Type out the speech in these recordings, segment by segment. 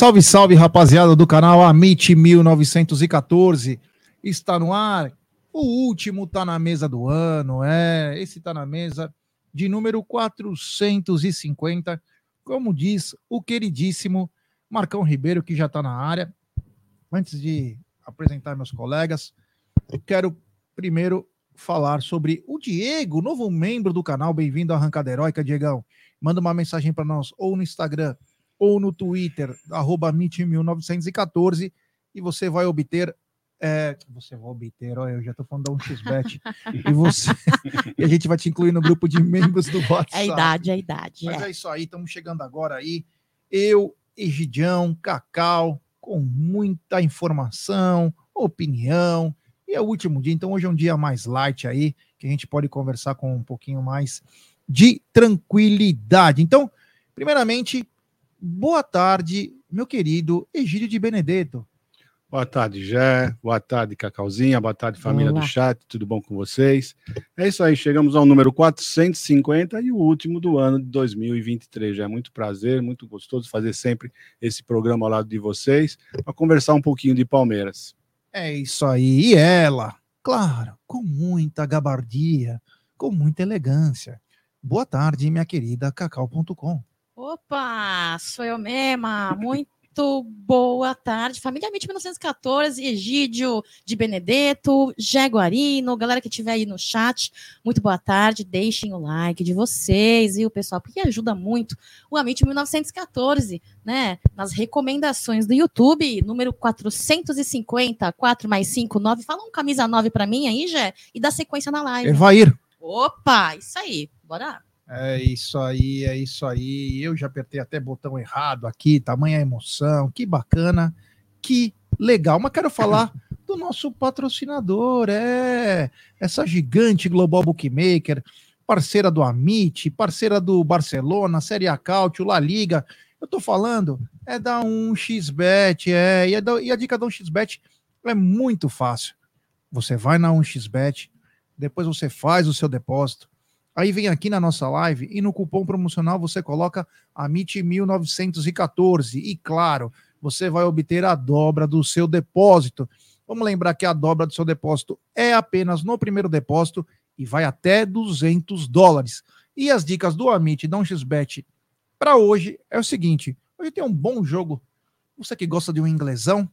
Salve, salve, rapaziada do canal Amit 1914. Está no ar. O último tá na mesa do ano, é. Esse tá na mesa de número 450. Como diz o queridíssimo Marcão Ribeiro, que já tá na área. Antes de apresentar meus colegas, eu quero primeiro falar sobre o Diego, novo membro do canal. Bem-vindo à Arrancada Heróica, Diegão. Manda uma mensagem para nós ou no Instagram ou no Twitter, arroba 1914 e você vai obter. É, você vai obter, olha, eu já estou falando da 1xBet, e você e a gente vai te incluir no grupo de membros do WhatsApp. É a idade, é a idade. Mas é. é isso aí, estamos chegando agora aí. Eu, Egidião, Cacau, com muita informação, opinião, e é o último dia, então hoje é um dia mais light aí, que a gente pode conversar com um pouquinho mais de tranquilidade. Então, primeiramente, boa tarde, meu querido Egídio de Benedetto. Boa tarde, Jé. Boa tarde, Cacauzinha. Boa tarde, família Olá. do chat. Tudo bom com vocês? É isso aí, chegamos ao número 450 e o último do ano de 2023. Já é muito prazer, muito gostoso fazer sempre esse programa ao lado de vocês para conversar um pouquinho de Palmeiras. É isso aí. E ela, claro, com muita gabardia, com muita elegância. Boa tarde, minha querida Cacau.com. Opa, sou eu mesma. Muito boa tarde. Família Amit 1914, Egídio de Benedetto, Jaguarino, galera que estiver aí no chat, muito boa tarde. Deixem o like de vocês, viu, pessoal? Porque ajuda muito o Amit 1914, né? Nas recomendações do YouTube, número 450, 4 mais 5, 9. Fala um camisa 9 pra mim aí, Jé, e dá sequência na live. Evair. Opa, isso aí. Bora. É isso aí, é isso aí. Eu já apertei até botão errado aqui, tamanha emoção, que bacana, que legal. Mas quero falar do nosso patrocinador, é essa gigante Global Bookmaker, parceira do Amit, parceira do Barcelona, Série A Cautio, La Liga. Eu tô falando é da 1xBet, é, e, é da- e a dica da 1xBet é muito fácil. Você vai na 1xBet, depois você faz o seu depósito, Aí vem aqui na nossa live e no cupom promocional você coloca AMIT1914 e claro, você vai obter a dobra do seu depósito. Vamos lembrar que a dobra do seu depósito é apenas no primeiro depósito e vai até 200 dólares. E as dicas do Amit da 1xBet para hoje é o seguinte, hoje tem um bom jogo. Você que gosta de um inglesão,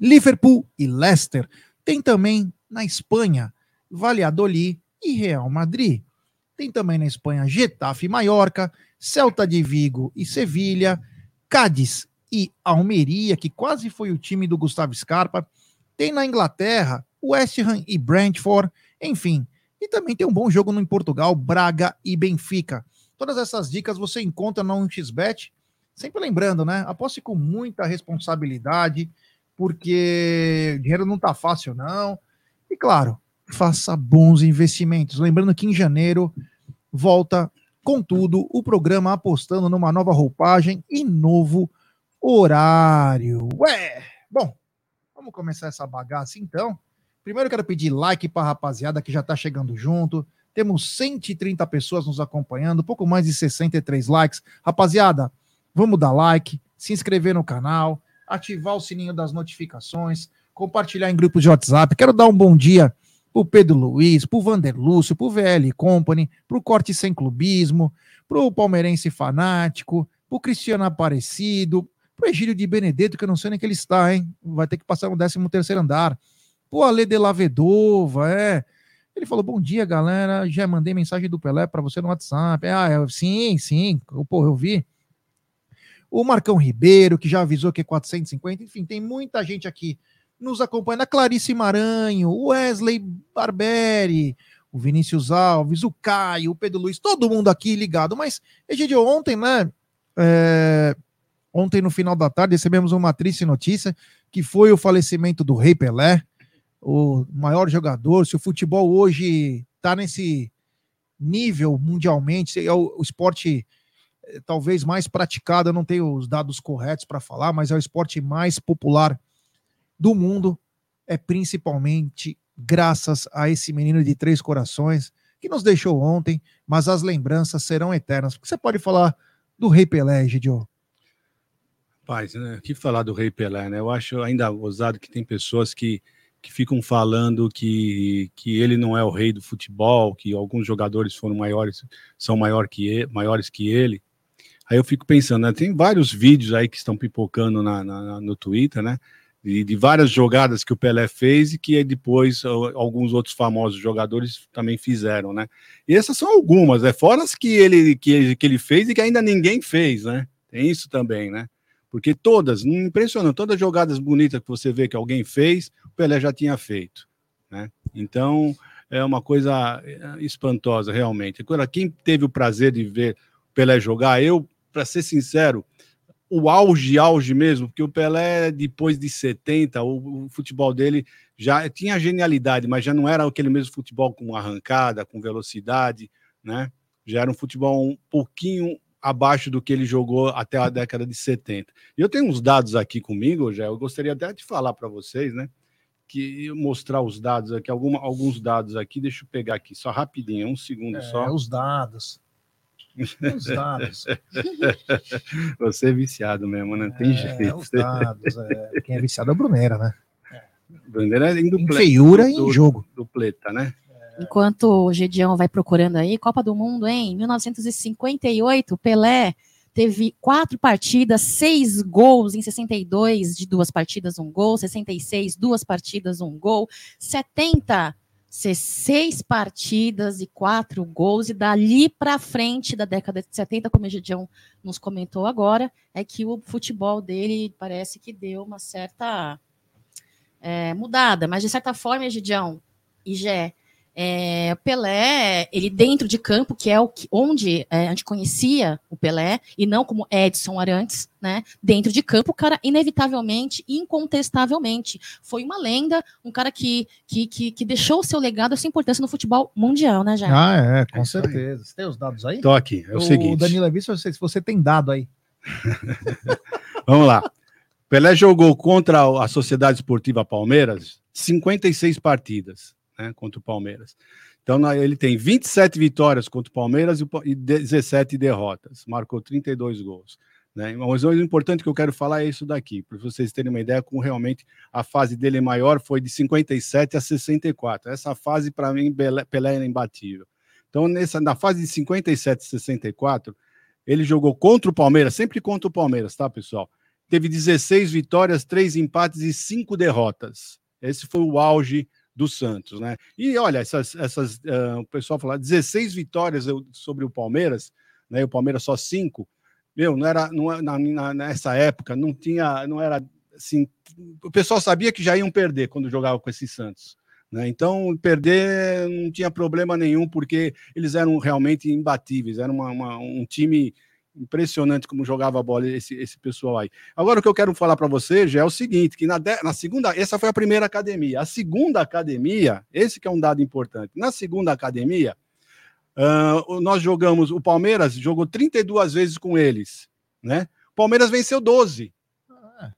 Liverpool e Leicester. Tem também na Espanha, Valladolid e Real Madrid. Tem também na Espanha Getafe e Mallorca, Celta de Vigo e Sevilha, Cádiz e Almeria, que quase foi o time do Gustavo Scarpa. Tem na Inglaterra West Ham e Brentford, enfim. E também tem um bom jogo no em Portugal, Braga e Benfica. Todas essas dicas você encontra na 1xBet. Sempre lembrando, né? Aposte com muita responsabilidade, porque dinheiro não tá fácil, não. E claro, faça bons investimentos. Lembrando que em janeiro volta com tudo o programa apostando numa nova roupagem e novo horário. Ué, bom, vamos começar essa bagaça então. Primeiro quero pedir like para a rapaziada que já está chegando junto. Temos 130 pessoas nos acompanhando, pouco mais de 63 likes. Rapaziada, vamos dar like, se inscrever no canal, ativar o sininho das notificações, compartilhar em grupos de WhatsApp. Quero dar um bom dia pro Pedro Luiz, pro Vander Lúcio, pro VL Company, pro Corte Sem Clubismo, pro Palmeirense Fanático, pro Cristiano Aparecido, pro Egílio de Benedetto, que eu não sei nem que ele está, hein? Vai ter que passar no 13 terceiro andar. Pro Ale de Lavedova, é. Ele falou, bom dia, galera, já mandei mensagem do Pelé para você no WhatsApp. Ah, eu- sim, sim, pô, eu vi. O Marcão Ribeiro, que já avisou que é 450, enfim, tem muita gente aqui nos acompanhando. A Clarice Maranho, o Wesley Barberi, o Vinícius Alves, o Caio, o Pedro Luiz, todo mundo aqui ligado. Mas, Egidio, ontem, né? é, ontem, no final da tarde, recebemos uma triste notícia, que foi o falecimento do Rei Pelé, o maior jogador. Se o futebol hoje está nesse nível mundialmente, é o, esporte eh, talvez mais praticado, eu não tenho os dados corretos para falar, mas é o esporte mais popular do mundo, é principalmente graças a esse menino de três corações que nos deixou ontem, mas as lembranças serão eternas. Você pode falar do Rei Pelé, Gidio? Rapaz, né? que falar do Rei Pelé, né? Eu acho ainda ousado que tem pessoas que, que ficam falando que, que ele não é o rei do futebol, que alguns jogadores foram maiores, são maior que ele, maiores que ele. Aí eu fico pensando, né? Tem vários vídeos aí que estão pipocando na, na no Twitter, né? De, de, várias jogadas que o Pelé fez e que depois alguns outros famosos jogadores também fizeram, né? E essas são algumas, né? fora as que ele, que, que ele fez e que ainda ninguém fez, né? Tem isso também, né? Porque todas, não impressiona, todas as jogadas bonitas que você vê que alguém fez, o Pelé já tinha feito, né? Então, é uma coisa é, espantosa, realmente. Agora, quem teve o prazer de ver o Pelé jogar, eu para ser sincero, o auge, auge mesmo, porque o Pelé, depois de 70, o, o, futebol dele já tinha genialidade, mas já não era aquele mesmo futebol com arrancada, com velocidade, né? Já era um futebol um pouquinho abaixo do que ele jogou até a década de 70. E eu tenho uns dados aqui comigo, já eu gostaria até de falar para vocês, né? Que mostrar os dados aqui, alguma, alguns dados aqui, deixa eu pegar aqui, só rapidinho, um segundo é, só. Os dados. Os dados. Você é viciado mesmo, né? Tem é, jeito. Os dados. É. Quem é viciado é o Brunera, né? Brunera é em, duple... em feiura e em jogo. Dupleta, né? Enquanto o Gedião vai procurando aí, Copa do Mundo, em 1958, Pelé teve quatro partidas, seis gols em 62 de duas partidas, um gol, 66, duas partidas, um gol, 70 ser seis partidas e quatro gols, e dali para frente da década de 70, como o Gideon nos comentou agora, é que o futebol dele parece que deu uma certa é, mudada, mas de certa forma, Gideon e Gé, é, Pelé, ele dentro de campo, que é o que, onde é, a gente conhecia o Pelé, e não como Edson Arantes, né? Dentro de campo, o cara, inevitavelmente, incontestavelmente, foi uma lenda, um cara que, que, que, que deixou o seu legado, a sua importância no futebol mundial, né, já? Ah, é, com é certeza. Você tem os dados aí? Tô aqui, é o, o seguinte. O Danilo é visto, se você tem dado aí. Vamos lá. Pelé jogou contra a Sociedade Esportiva Palmeiras 56 partidas né, contra o Palmeiras. Então, ele tem 27 vitórias contra o Palmeiras e 17 derrotas. Marcou 32 gols. Né? Mas o importante que eu quero falar é isso daqui, para vocês terem uma ideia como realmente a fase dele maior foi de 57 a 64. Essa fase, para mim, Pelé era imbatível. Então, nessa, na fase de 57 a 64, ele jogou contra o Palmeiras, sempre contra o Palmeiras, tá, pessoal? Teve 16 vitórias, 3 empates e 5 derrotas. Esse foi o auge do Santos, né? E olha, essas, essas uh, o pessoal fala 16 vitórias sobre o Palmeiras, né? O Palmeiras só cinco. Meu, não era, não é, na, nessa época não tinha, não era assim. O pessoal sabia que já iam perder quando jogava com esses Santos. Né? Então, perder não tinha problema nenhum, porque eles eram realmente imbatíveis, era uma, uma, um time impressionante como jogava a bola esse, esse pessoal aí. Agora, o que eu quero falar para você já é o seguinte, que na, de, na segunda, essa foi a primeira academia. A segunda academia, esse que é um dado importante, na segunda academia, uh, nós jogamos, o Palmeiras jogou 32 vezes com eles, né? O Palmeiras venceu 12. Ah,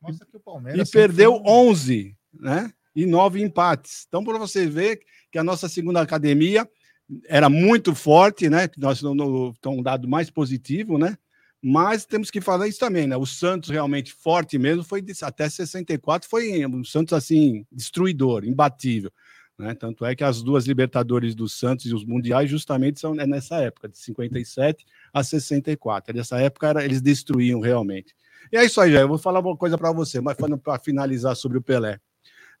Mostra que o Palmeiras... E perdeu foi... 11, né? E nove empates. Então, para você ver que a nossa segunda academia era muito forte, né? Nós não um dado mais positivo, né? Mas temos que falar isso também, né? O Santos realmente forte mesmo foi até 64 foi um Santos assim destruidor, imbatível, né? Tanto é que as duas Libertadores do Santos e os mundiais justamente são é nessa época de 57 a 64. Nessa época era, eles destruíam realmente. E é isso aí, já. Eu vou falar uma coisa para você, mas para finalizar sobre o Pelé.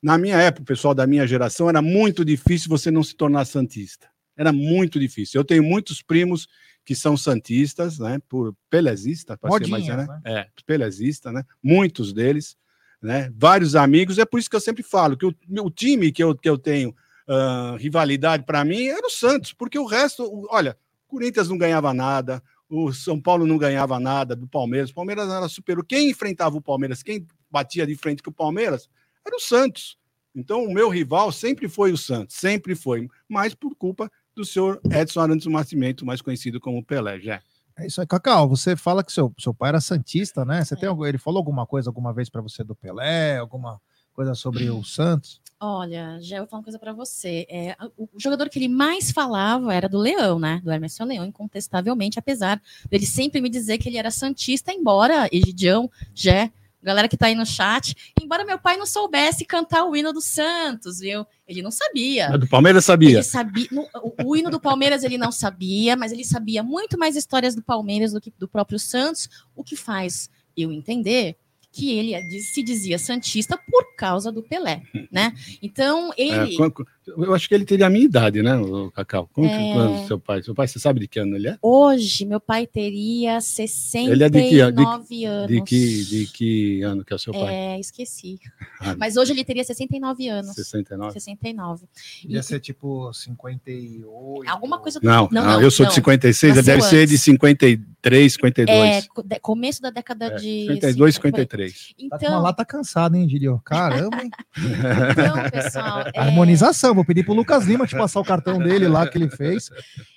Na minha época, pessoal da minha geração, era muito difícil você não se tornar santista. Era muito difícil. Eu tenho muitos primos que são santistas, né? Por pelezista, para ser mais, né? né? É, pelezista, né? Muitos deles, né? Vários amigos. É por isso que eu sempre falo que o, o time que eu, que eu tenho uh, rivalidade para mim era o Santos, porque o resto, olha, o Corinthians não ganhava nada, o São Paulo não ganhava nada do Palmeiras. O Palmeiras era super. Quem enfrentava o Palmeiras, quem batia de frente com o Palmeiras, era o Santos. Então, o meu rival sempre foi o Santos, sempre foi, mas por culpa do senhor Edson Arantes do Nascimento, mais conhecido como Pelé, já. É isso aí, Cacau. Você fala que seu, seu pai era santista, né? Você é. tem ele falou alguma coisa alguma vez para você do Pelé, alguma coisa sobre o Santos. Olha, já vou falar uma coisa para você. É, o jogador que ele mais falava era do Leão, né? Do Emerson Leão, incontestavelmente, apesar dele sempre me dizer que ele era santista, embora Egidião, Jé, galera que tá aí no chat, embora meu pai não soubesse cantar o hino do Santos, viu? Ele não sabia. A do Palmeiras sabia. Ele sabia no, o, o, hino do Palmeiras ele não sabia, mas ele sabia muito mais histórias do Palmeiras do que do próprio Santos, o que faz eu entender que ele é se dizia santista por causa do Pelé, né? Então ele é, eu acho que ele teria a minha idade, né, o Cacau? Como é... que seu pai? Seu pai, você sabe de que ano ele é? Hoje, meu pai teria 69 ele é de que, de, anos. De que, de que ano que é o seu pai? É, esqueci. Ah, Mas hoje ele teria 69 anos. 69? 69. Ia e... ser tipo 58. Alguma coisa do... não, não, não, eu sou não. de 56, Nasceu deve antes. ser de 53, 52. É, começo da década é, de... 52, 53. Então... Tá com uma lata cansada, hein, Didio? Caramba, hein? então, pessoal... É... Harmonização vou pedir pro Lucas Lima te passar o cartão dele lá que ele fez.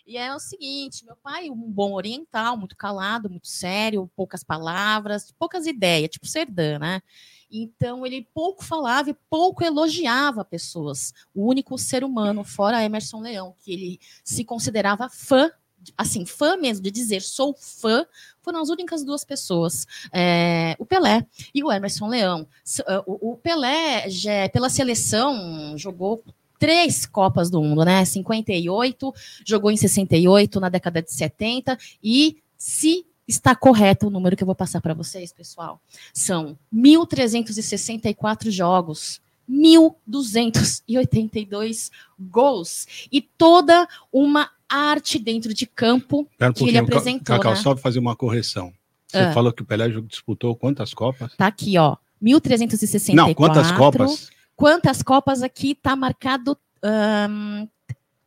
E é o seguinte, meu pai, um bom oriental, muito calado, muito sério, poucas palavras, poucas ideias, tipo Serdã, né? Então ele pouco falava e pouco elogiava pessoas. O único ser humano, fora Emerson Leão, que ele se considerava fã assim, fã mesmo, de dizer sou fã, foram as únicas duas pessoas, é, o Pelé e o Emerson Leão. O Pelé, já, pela seleção, jogou três Copas do Mundo, né? 58, jogou em 68, na década de 70, e se está correto o número que eu vou passar para vocês, pessoal, são 1.364 jogos. 1.282 gols e toda uma arte dentro de campo um que ele apresentou. Cacau, né? só fazer uma correção. Você ah. falou que o Pelé disputou quantas Copas? Tá aqui, ó. 1364. Não, quantas Copas? Quantas Copas aqui tá marcado? Um,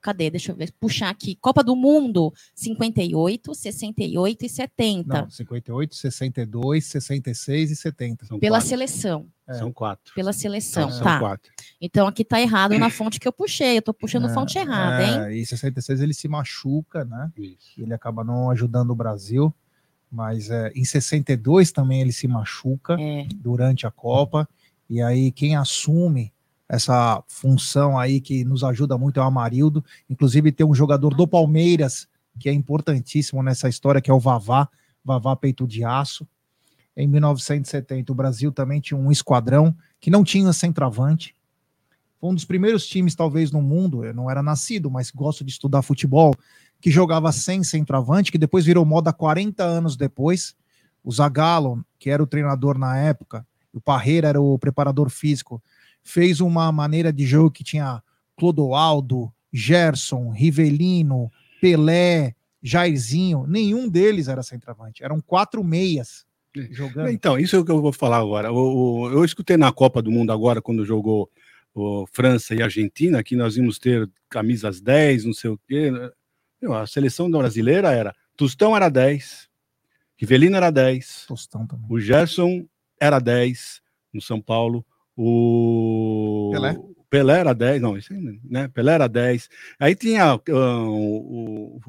cadê? Deixa eu ver, puxar aqui. Copa do Mundo, 58, 68 e 70. Não, 58, 62, 66 e 70. São Pela quatro. seleção. É. São quatro. Pela seleção, são, tá. São quatro. Então aqui tá errado na fonte que eu puxei. Eu tô puxando é, fonte errada, é, hein? E 66 ele se machuca, né? Isso. Ele acaba não ajudando o Brasil. Mas é, em 62 também ele se machuca é. durante a Copa. E aí quem assume essa função aí que nos ajuda muito é o Amarildo. Inclusive tem um jogador do Palmeiras que é importantíssimo nessa história, que é o Vavá, Vavá Peito de Aço. Em 1970, o Brasil também tinha um esquadrão que não tinha centroavante. Foi um dos primeiros times, talvez, no mundo. Eu não era nascido, mas gosto de estudar futebol, que jogava sem centroavante, que depois virou moda 40 anos depois. O Zagallo, que era o treinador na época, o Parreira era o preparador físico, fez uma maneira de jogo que tinha Clodoaldo, Gerson, Rivelino, Pelé, Jairzinho, nenhum deles era centroavante, eram quatro meias jogando. Então, isso é o que eu vou falar agora. O, eu escutei na Copa do Mundo agora, quando jogou o França e Argentina, que nós íamos ter camisas 10, não sei o quê. Meu, a seleção brasileira era Tostão era 10, Rivelino era 10, Tostão também. o Gerson era 10 no São Paulo, o Pelé, Pelé era 10, não, isso aí, né? Pelé era 10. Aí tinha uh, o, o,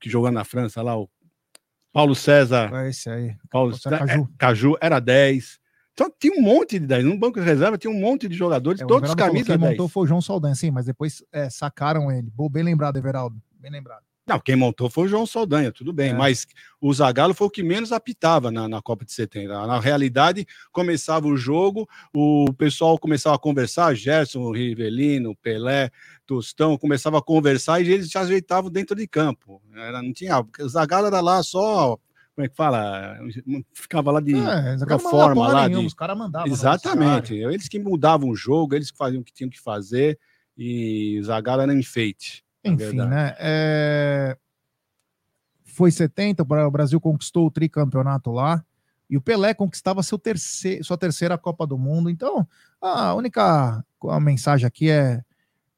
que jogou na França lá, o Paulo César. É esse aí. Paulo César, Caju. É, Caju era 10. Então tinha um monte de 10. No banco de reserva tinha um monte de jogadores, é, todos camisas 10. Quem montou foi o João Saldanha, sim, mas depois é, sacaram ele. Bem lembrado, Everaldo. Bem lembrado. Não, quem montou foi o João Saldanha, tudo bem, é. mas o Zagallo foi o que menos apitava na, na Copa de 70. Na realidade, começava o jogo, o pessoal começava a conversar, Gerson, Rivelino, Pelé, Tostão, começava a conversar e eles se ajeitavam dentro de campo. Era, não tinha, o Zagallo era lá só como é que fala? Ficava lá de é, forma lá nenhuma, de... os caras mandavam. Exatamente. Eles que mudavam o jogo, eles que faziam o que tinham que fazer e o Zagallo era enfeite. Enfim, né? É... Foi 70, o Brasil conquistou o tricampeonato lá. E o Pelé conquistava seu terceiro, sua terceira Copa do Mundo. Então, a única a mensagem aqui é: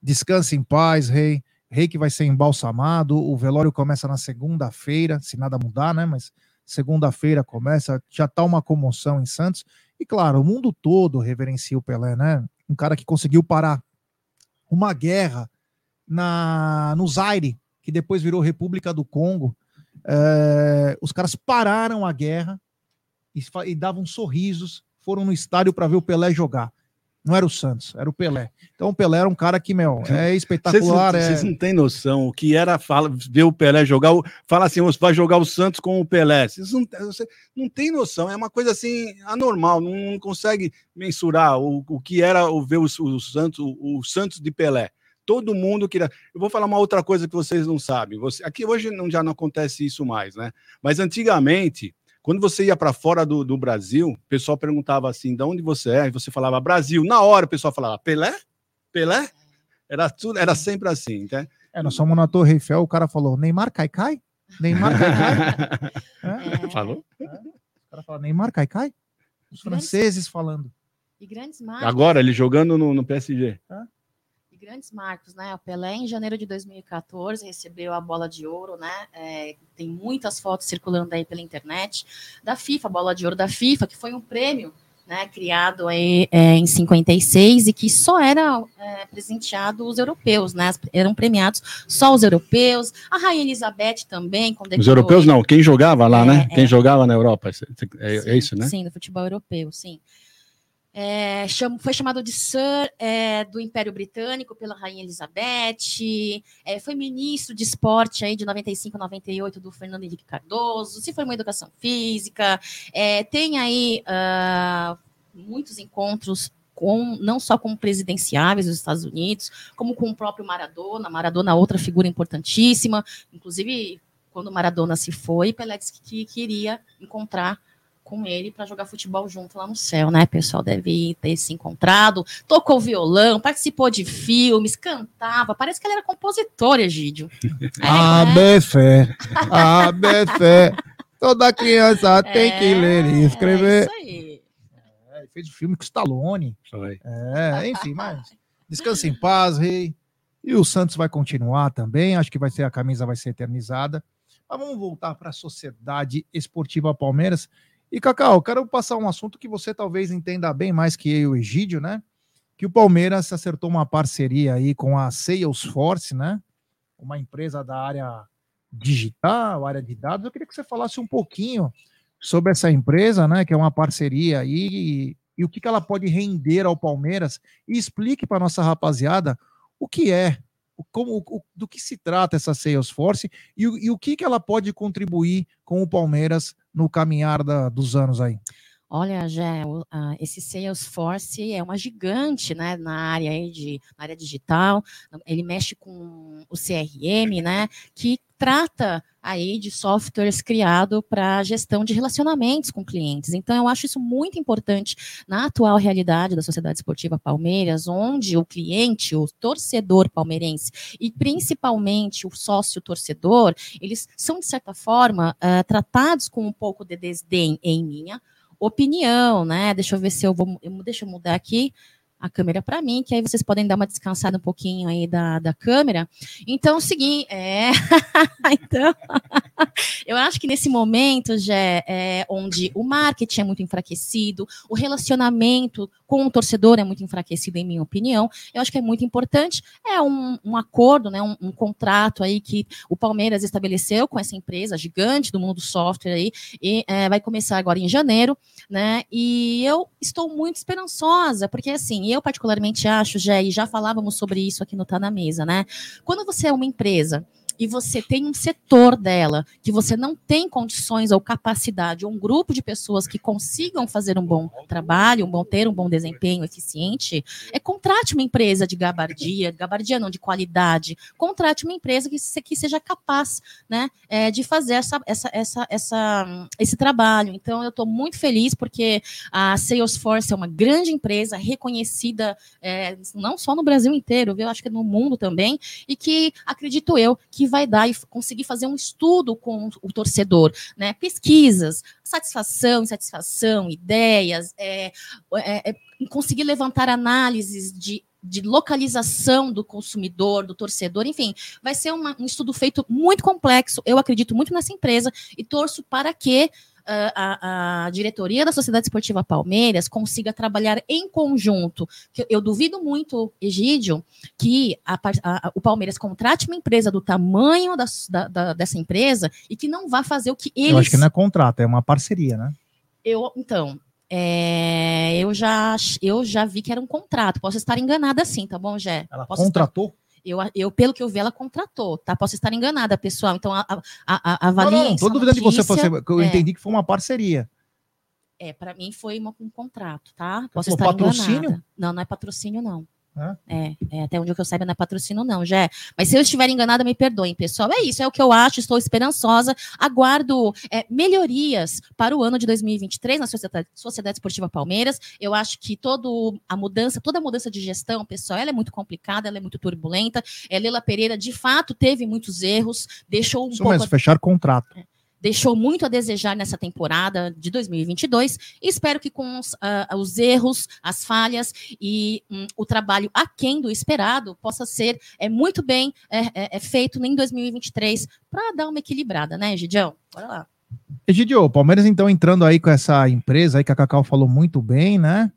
descanse em paz, rei. Rei que vai ser embalsamado. O velório começa na segunda-feira, se nada mudar, né? Mas segunda-feira começa. Já tá uma comoção em Santos. E claro, o mundo todo reverencia o Pelé, né? Um cara que conseguiu parar uma guerra na, no Zaire, que depois virou República do Congo, é, os caras pararam a guerra e, e davam sorrisos, foram no estádio para ver o Pelé jogar. Não era o Santos, era o Pelé. Então o Pelé era um cara que, meu, é espetacular. Vocês, é... vocês não têm noção o que era fala, ver o Pelé jogar. Fala assim, você vai jogar o Santos com o Pelé. Vocês não, você não tem noção, é uma coisa assim anormal, não, não consegue mensurar o, o que era o, ver o, o Santos, o, o Santos de Pelé. Todo mundo queria. Eu vou falar uma outra coisa que vocês não sabem. Você, aqui hoje não, já não acontece isso mais, né? Mas antigamente quando você ia para fora do, do, Brasil, o pessoal perguntava assim: de onde você é? E você falava Brasil. Na hora o pessoal falava Pelé? Pelé? Era, tudo, era sempre assim, tá? É, nós fomos na Torre Eiffel, o cara falou: Neymar cai cai? Neymar cai cai? é. Falou? É. O cara falou: Neymar cai cai? Os franceses falando. E grandes marcas. Agora, ele jogando no, no PSG. É grandes marcos, né? O Pelé, em janeiro de 2014, recebeu a bola de ouro, né? É, tem muitas fotos circulando aí pela internet da FIFA, a bola de ouro da FIFA, que foi um prêmio né, criado aí, é, em 56 e que só era é, presenteado os europeus, né? Eram premiados só os europeus, a Rainha Elizabeth também. Os europeus não, quem jogava lá, é, né? Quem é. jogava na Europa, é, é, sim, isso, né? Sim, do futebol europeu, sim. É, cham, foi chamado de Sir é, do Império Britânico pela Rainha Elizabeth, é, foi ministro de esporte aí de 95 a 98 do Fernando Henrique Cardoso, se formou em educação física, é, tem aí uh, muitos encontros com, não só com presidenciáveis dos Estados Unidos, como com o próprio Maradona, Maradona outra figura importantíssima, inclusive quando Maradona se foi, Pelé disse que queria encontrar com ele para jogar futebol junto lá no céu, né? O pessoal deve ter se encontrado, tocou violão, participou de filmes, cantava. Parece que ele era compositor, Egídio. É, a né? fé, a fé. Toda criança é, tem que ler e escrever. É isso aí. É, fez o um filme com Stallone. Foi. É, enfim, mas descanse em paz, rei. E o Santos vai continuar também. Acho que vai ser a camisa vai ser eternizada. Mas vamos voltar para a Sociedade Esportiva Palmeiras. E, Cacau, quero passar um assunto que você talvez entenda bem mais que eu o Egídio, né? Que o Palmeiras acertou uma parceria aí com a Salesforce, né? Uma empresa da área digital, área de dados. Eu queria que você falasse um pouquinho sobre essa empresa, né? Que é uma parceria aí e, e o que, que ela pode render ao Palmeiras e explique para nossa rapaziada o que é como, o, do que se trata essa Salesforce e, e o que, que ela pode contribuir com o Palmeiras no caminhar da, dos anos aí? Olha, uh, esse Salesforce é uma gigante, né, na área de na área digital. Ele mexe com o CRM, né, que trata aí de softwares criado para gestão de relacionamentos com clientes. Então, eu acho isso muito importante na atual realidade da Sociedade Esportiva Palmeiras, onde o cliente, o torcedor palmeirense e principalmente o sócio torcedor, eles são de certa forma uh, tratados com um pouco de desdém em minha opinião, né? Deixa eu ver se eu vou, deixa eu mudar aqui a câmera para mim, que aí vocês podem dar uma descansada um pouquinho aí da, da câmera. Então, seguinte, é. então, eu acho que nesse momento já é onde o marketing é muito enfraquecido, o relacionamento com o torcedor é muito enfraquecido, em minha opinião. Eu acho que é muito importante. É um, um acordo, né, um, um, contrato aí que o Palmeiras estabeleceu com essa empresa gigante do mundo do software aí, e é, vai começar agora em janeiro, né? E eu estou muito esperançosa, porque assim, eu particularmente acho, já, e já falávamos sobre isso aqui no Tá na Mesa, né? Quando você é uma empresa e você tem um setor dela que você não tem condições ou capacidade, ou um grupo de pessoas que consigam fazer um bom trabalho, um bom ter um bom desempenho eficiente, é contrate uma empresa de gabardia, gabardia não, de qualidade, contrate uma empresa que, que seja capaz né, é, de fazer essa, essa, essa, essa, esse trabalho. Então, eu estou muito feliz porque a Salesforce é uma grande empresa reconhecida é, não só no Brasil inteiro, viu? acho que no mundo também, e que acredito eu que vai dar e conseguir fazer um estudo com o torcedor, né? Pesquisas, satisfação, insatisfação, ideias, é, é, é, conseguir levantar análises de de localização do consumidor, do torcedor, enfim, vai ser uma, um estudo feito muito complexo. Eu acredito muito nessa empresa e torço para que a, a, diretoria da Sociedade Esportiva Palmeiras consiga trabalhar em conjunto. Que eu duvido muito, Egídio, que a, a, o Palmeiras contrate uma empresa do tamanho da, da, da, dessa empresa e que não vá fazer o que eles. Eu acho que não é contrato, é uma parceria, né? Eu, então, É, eu, já, eu já vi que era um contrato. Posso estar enganada sim, tá bom, Gé? Ela Posso contratou? Estar, eu, eu, pelo que eu vi, ela contratou, tá? Posso estar enganada, pessoal. Então, a, a, a, Não, não, não tô duvidando de você, você. Eu é. entendi que foi uma parceria. É, para mim foi uma, um contrato, tá? Posso estar patrocínio? enganada. Não, não é patrocínio, não. É, é, até onde eu saiba não é patrocínio, não, já. Mas se eu estiver enganada, me perdoem, pessoal. É isso, é o que eu acho, estou esperançosa. Aguardo é, melhorias para o ano de 2023 na Sociedade, Sociedade Esportiva Palmeiras. Eu acho que todo a mudança, toda a mudança de gestão, pessoal, ela é muito complicada, ela é muito turbulenta. É, Lela Pereira, de fato, teve muitos erros, deixou um Isso pouco mesmo, fechar contrato. Deixou muito a desejar nessa temporada de 2022. E espero que com os, ah, os erros, as falhas e hum, o trabalho aquém do esperado possa ser é, muito bem é, é, é feito em 2023 para dar uma equilibrada, né, Gidião? Bora lá. Egidio, o Palmeiras então entrando aí com essa empresa aí que a Cacau falou muito bem, né?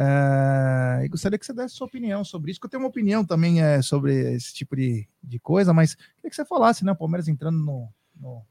É, e gostaria que você desse sua opinião sobre isso, que eu tenho uma opinião também é, sobre esse tipo de, de coisa, mas queria que você falasse, né? O Palmeiras entrando no.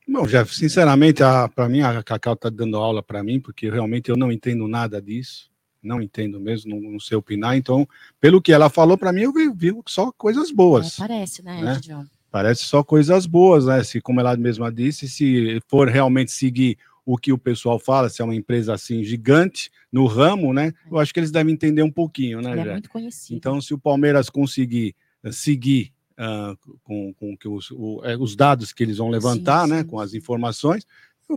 Bom, Jeff, sinceramente, para mim, a Cacau está dando aula para mim, porque realmente eu não entendo nada disso. Não entendo mesmo, não, não sei opinar. Então, pelo que ela falou para mim, eu vi, vi só coisas É, boas. parece, né, né? Parece só coisas boas, né? Se, como ela mesma disse, se for realmente seguir o que o pessoal fala, se é uma empresa assim gigante no ramo, né? Eu acho que eles devem entender um pouquinho, né, Ele é muito conhecido. Então, se o Palmeiras conseguir eh, seguir ah, com, com que os, o- eh, os dados que eles vão levantar, Sim, né, sim, com as sim. informações,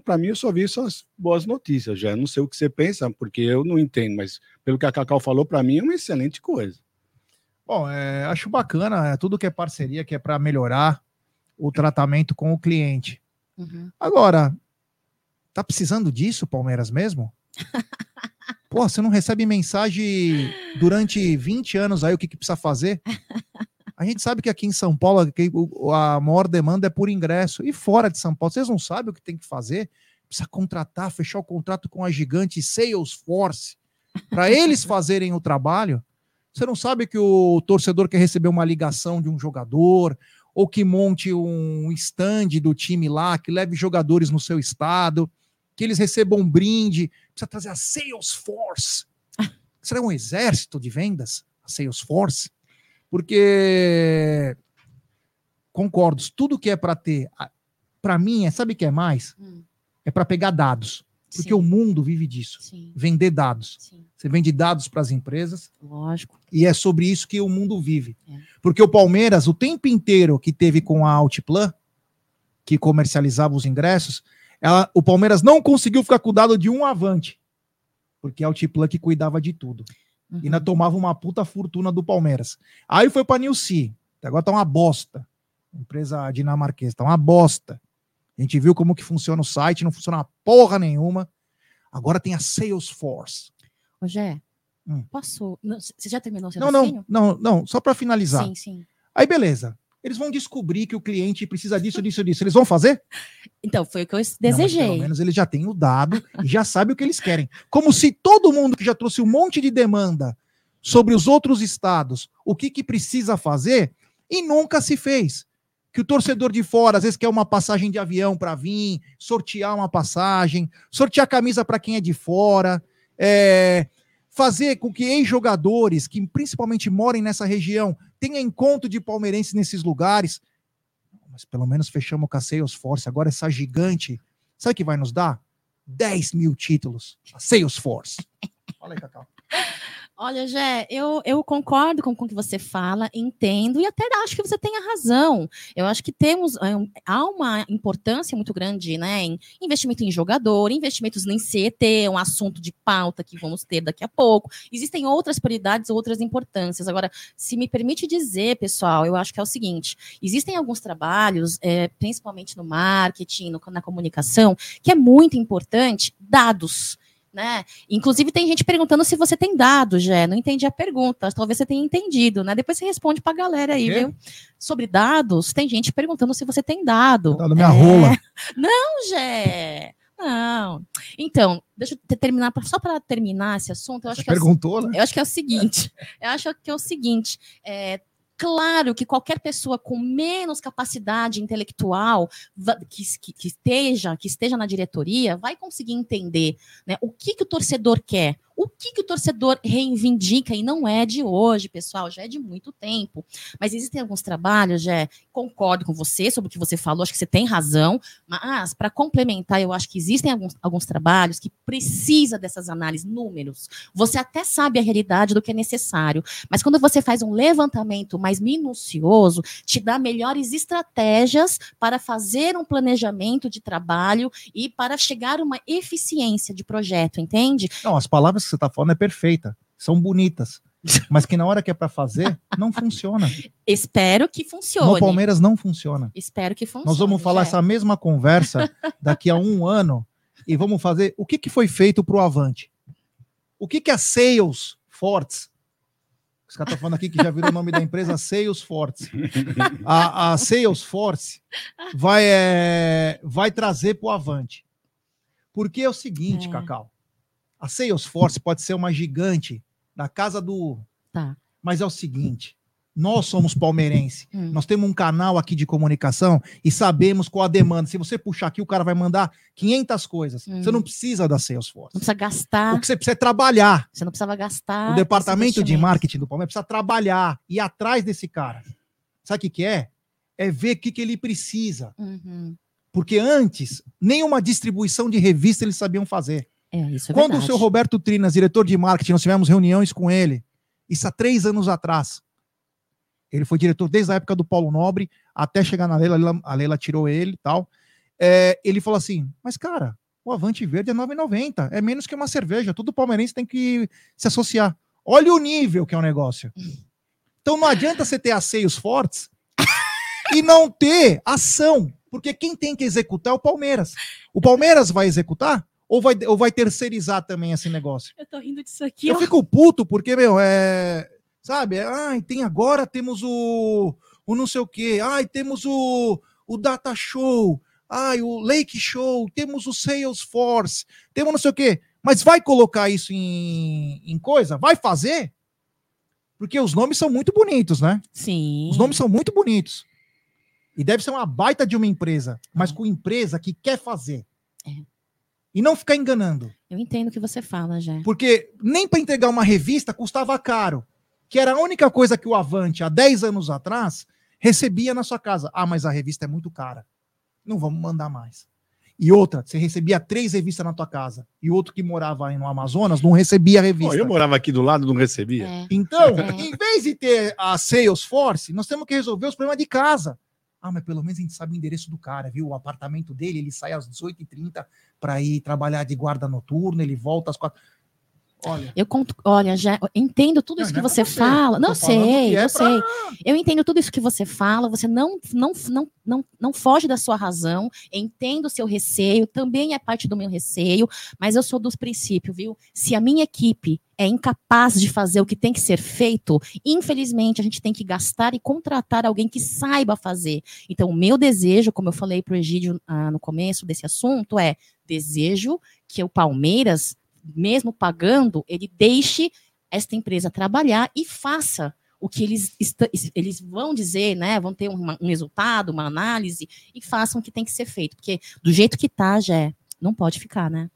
para mim eu só vi essas boas notícias. Já não sei o que você pensa, porque eu não entendo, mas pelo que a Cacau falou, para mim é uma excelente coisa. Bom, é, acho bacana é, tudo que é parceria, que é para melhorar o tratamento com o cliente. Uhum. Agora, tá precisando disso, Palmeiras mesmo? Pô, você não recebe mensagem durante 20 anos aí o que, que precisa fazer? A gente sabe que aqui em São Paulo a maior demanda é por ingresso. E fora de São Paulo, vocês não sabem o que tem que fazer? Precisa contratar, fechar o contrato com a gigante Salesforce para eles fazerem o trabalho. Você não sabe que o torcedor quer receber uma ligação de um jogador, ou que monte um stand do time lá, que leve jogadores no seu estado, que eles recebam um brinde, precisa trazer a Salesforce. Será um exército de vendas, a Salesforce? Porque concordo, tudo que é para ter, para mim, é, sabe o que é mais? Hum, É para pegar dados, porque sim, o mundo vive disso. sim, Vender dados. sim, Você vende dados para as empresas, lógico. e é sobre isso que o mundo vive. É. Porque o Palmeiras, o tempo inteiro que teve com a Altiplan, que comercializava os ingressos, ela- o Palmeiras não conseguiu ficar com o dado de um avante. Porque a Altiplan que cuidava de tudo. Uhum. E ainda tomava uma puta fortuna do Palmeiras. Aí foi pra Nilce. Agora tá uma bosta. Empresa dinamarquesa, tá uma bosta. A gente viu como que funciona o site, não funciona porra nenhuma. Agora tem a Salesforce. Ô, Gé, Hum. posso. não, Você já terminou o seu Não, não, não, não, só pra finalizar. Sim, sim. Aí beleza. Eles vão descobrir que o cliente precisa disso, disso, disso. Eles vão fazer? Então, foi o que eu Não, mas pelo desejei. menos eles já têm o dado e já sabem o que eles querem. Como se todo mundo que já trouxe um monte de demanda sobre os outros estados, o que, que precisa fazer, e nunca se fez. Que o torcedor de fora, às vezes, quer uma passagem de avião para vir, sortear uma passagem, sortear camisa para quem é de fora, é, fazer com que ex-jogadores, que principalmente morem nessa região, tenham encontro de palmeirenses nesses lugares. Mas pelo menos fechamos com a Salesforce. Agora essa gigante, sabe o que vai nos dar? 10 mil títulos. A Salesforce. Fala aí, Cacau. Olha, Jé, eu, eu concordo com, com o que você fala, entendo e até acho que você tem a razão. Eu acho que temos é, há uma importância muito grande, né, em investimento em jogador, investimentos em CET, um assunto de pauta que vamos ter daqui a pouco. Existem outras prioridades, outras importâncias. Agora, se me permite dizer, pessoal, eu acho que é o seguinte: existem alguns trabalhos, é, principalmente no marketing, no- na comunicação, que é muito importante dados. Né? Inclusive, tem gente perguntando se você tem dados, Jé. Não entendi a pergunta. Talvez você tenha entendido, né? Depois você responde pra galera aí, viu? Sobre dados, tem gente perguntando se você tem dado. Tá da minha É. rola. Não, Jé. Não. Então, deixa eu te- terminar, só para terminar esse assunto, eu acho Você que é o perguntou, né? eu acho que é o seguinte. Eu acho que é o seguinte. é, Claro que qualquer pessoa com menos capacidade intelectual que, que, que, esteja, que esteja na diretoria vai conseguir entender né, o que, que o torcedor quer, o que, que o torcedor reivindica, e não é de hoje, pessoal, já é de muito tempo. Mas existem alguns trabalhos, já concordo com você sobre o que você falou, acho que você tem razão, mas para complementar, eu acho que existem alguns, alguns trabalhos que precisa dessas análises, números. Você até sabe a realidade do que é necessário, mas quando você faz um levantamento mais minucioso, te dá melhores estratégias para fazer um planejamento de trabalho e para chegar a uma eficiência de projeto, entende? Não, as palavras você está falando é perfeita, são bonitas. Mas que na hora que é para fazer, não funciona. Espero que funcione. No Palmeiras não funciona. Espero que funcione. Nós vamos falar essa mesma conversa daqui a um ano e vamos fazer o que, que foi feito para o Avante. O que, que a Sales Fortes, os caras estão falando aqui que já virou o nome da empresa Salesforce. A, a Salesforce vai, é, vai trazer para o Avante. Porque é o seguinte, é. Cacau. A Salesforce pode ser uma gigante da casa do. Tá. Mas é o seguinte: nós somos palmeirense. Hum. Nós temos um canal aqui de comunicação e sabemos qual a demanda. Se você puxar aqui, o cara vai mandar 500 coisas. Hum. Você não precisa da Salesforce. Não precisa gastar. O que você precisa é trabalhar. Você não precisava gastar. O departamento de marketing do Palmeiras precisa trabalhar, ir atrás desse cara. Sabe o que, que é? É ver o que, que ele precisa. Uhum. Porque antes, nenhuma distribuição de revista eles sabiam fazer. É, isso é Quando verdade. o seu Roberto Trinas, diretor de marketing, nós tivemos reuniões com ele, isso há três anos atrás. Ele foi diretor desde a época do Paulo Nobre até chegar na Leila, a Leila tirou ele e tal. É, ele falou assim: Mas, cara, o Avante Verde é 9,90, é menos que uma cerveja, todo palmeirense tem que se associar. Olha o nível que é o negócio. Então não adianta você ter asseios fortes e não ter ação, porque quem tem que executar é o Palmeiras. O Palmeiras vai executar? Ou vai, ou vai terceirizar também esse negócio? Eu tô rindo disso aqui. Eu ó. fico puto porque, meu, é. Sabe? Ai, tem agora temos o. O não sei o quê. Ai, temos o. O Data Show. Ai, o Lake Show. Temos o Salesforce. Temos não sei o quê. Mas vai colocar isso em, em coisa? Vai fazer? Porque os nomes são muito bonitos, né? Sim. Os nomes são muito bonitos. E deve ser uma baita de uma empresa, mas com empresa que quer fazer. É. E não ficar enganando. Eu entendo o que você fala, já. Porque nem para entregar uma revista custava caro. Que era a única coisa que o Avante, há 10 anos atrás, recebia na sua casa. Ah, mas a revista é muito cara. Não vamos mandar mais. E outra, você recebia três revistas na tua casa. E outro que morava aí no Amazonas não recebia a revista. Pô, eu morava aqui do lado, não recebia. É. Então, É. em vez de ter a Salesforce, nós temos que resolver os problemas de casa. Ah, mas pelo menos a gente sabe o endereço do cara, viu? O apartamento dele, ele sai às 18h30 para ir trabalhar de guarda noturno, ele volta às quatro. Olha, Eu conto, olha, já entendo tudo isso Não, que não é você você. fala. Não sei, que é eu pra- sei. Eu entendo tudo isso que você fala. Você não, não, não, não, não foge da sua razão. Entendo o seu receio. Também é parte do meu receio. Mas eu sou dos princípios, viu? Se a minha equipe é incapaz de fazer o que tem que ser feito, infelizmente a gente tem que gastar e contratar alguém que saiba fazer. Então, o meu desejo, como eu falei para o Egídio ah, no começo desse assunto, é desejo que o Palmeiras mesmo pagando, ele deixe esta empresa trabalhar e faça o que eles, eles vão dizer, né? Vão ter um resultado, uma análise, e façam o que tem que ser feito. Porque do jeito que tá, já não pode ficar, né?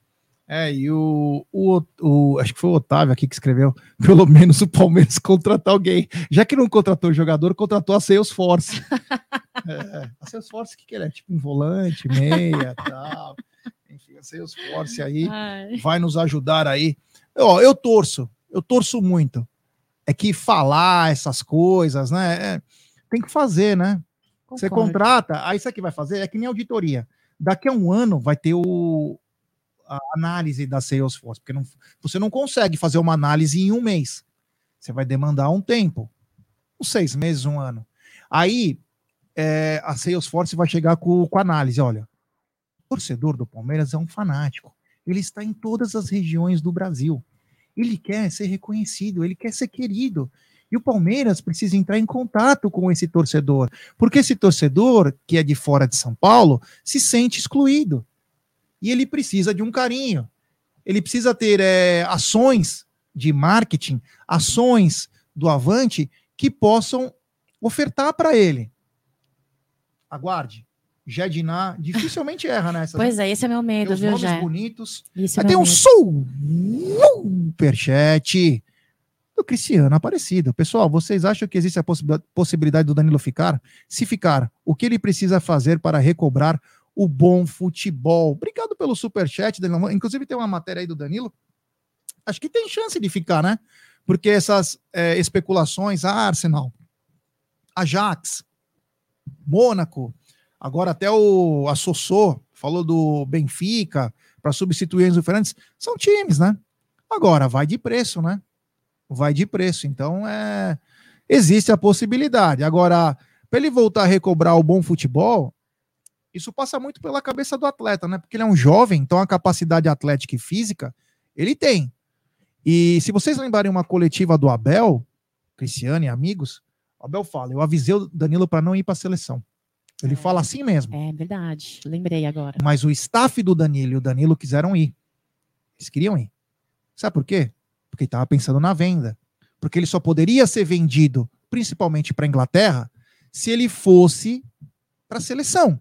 É, e o, o, o- Acho que foi o Otávio aqui que escreveu. Pelo menos o Palmeiras contratar alguém. Já que não contratou o jogador, contratou a Salesforce. é, a Salesforce, o que, que ele é? Tipo um volante, meia tal. Enfim, a Salesforce aí vai nos ajudar aí. Ó, eu torço, eu torço muito. É que falar essas coisas, né? é, tem que fazer, né? Você Concordo. contrata, aí sabe o que vai fazer? É que nem auditoria. Daqui a um ano vai ter o, a análise da Salesforce, porque não, você não consegue fazer uma análise em um mês. Você vai demandar um tempo, uns seis meses, um ano. Aí é, a Salesforce vai chegar com, com análise. Olha, o torcedor do Palmeiras é um fanático. Ele está em todas as regiões do Brasil. Ele quer ser reconhecido, ele quer ser querido. E o Palmeiras precisa entrar em contato com esse torcedor, porque esse torcedor, que é de fora de São Paulo, se sente excluído. E ele precisa de um carinho. Ele precisa ter é, ações de marketing, ações do Avante que possam ofertar para ele. Aguarde. Jediná dificilmente erra nessa. Pois é, esse é meu medo, Tem os viu, nomes bonitos. Esse é Aí tem meu um medo. superchat do Cristiano Aparecido. Pessoal, vocês acham que existe a possibi- possibilidade do Danilo ficar? Se ficar, o que ele precisa fazer para recobrar o bom futebol? Obrigado pelo superchat, Danilo. Inclusive tem uma matéria aí do Danilo. Acho que tem chance de ficar, né? Porque essas é, especulações, a Arsenal, Ajax, Mônaco, agora até o a Sossô falou do Benfica para substituir Enzo Fernandes, são times, né? Agora vai de preço, né? Vai de preço. Então é existe a possibilidade. Agora, para ele voltar a recobrar o bom futebol, isso passa muito pela cabeça do atleta, né? Porque ele é um jovem, então a capacidade atlética e física ele tem. E se vocês lembrarem uma coletiva do Abel, Cristiano e amigos, o Abel fala: eu avisei o Danilo para não ir para a seleção. Ele É. fala assim mesmo. É verdade, lembrei agora. Mas o staff do Danilo e o Danilo quiseram ir. Eles queriam ir. Sabe por quê? Porque estava pensando na venda. Porque ele só poderia ser vendido, principalmente para a Inglaterra, se ele fosse para a seleção.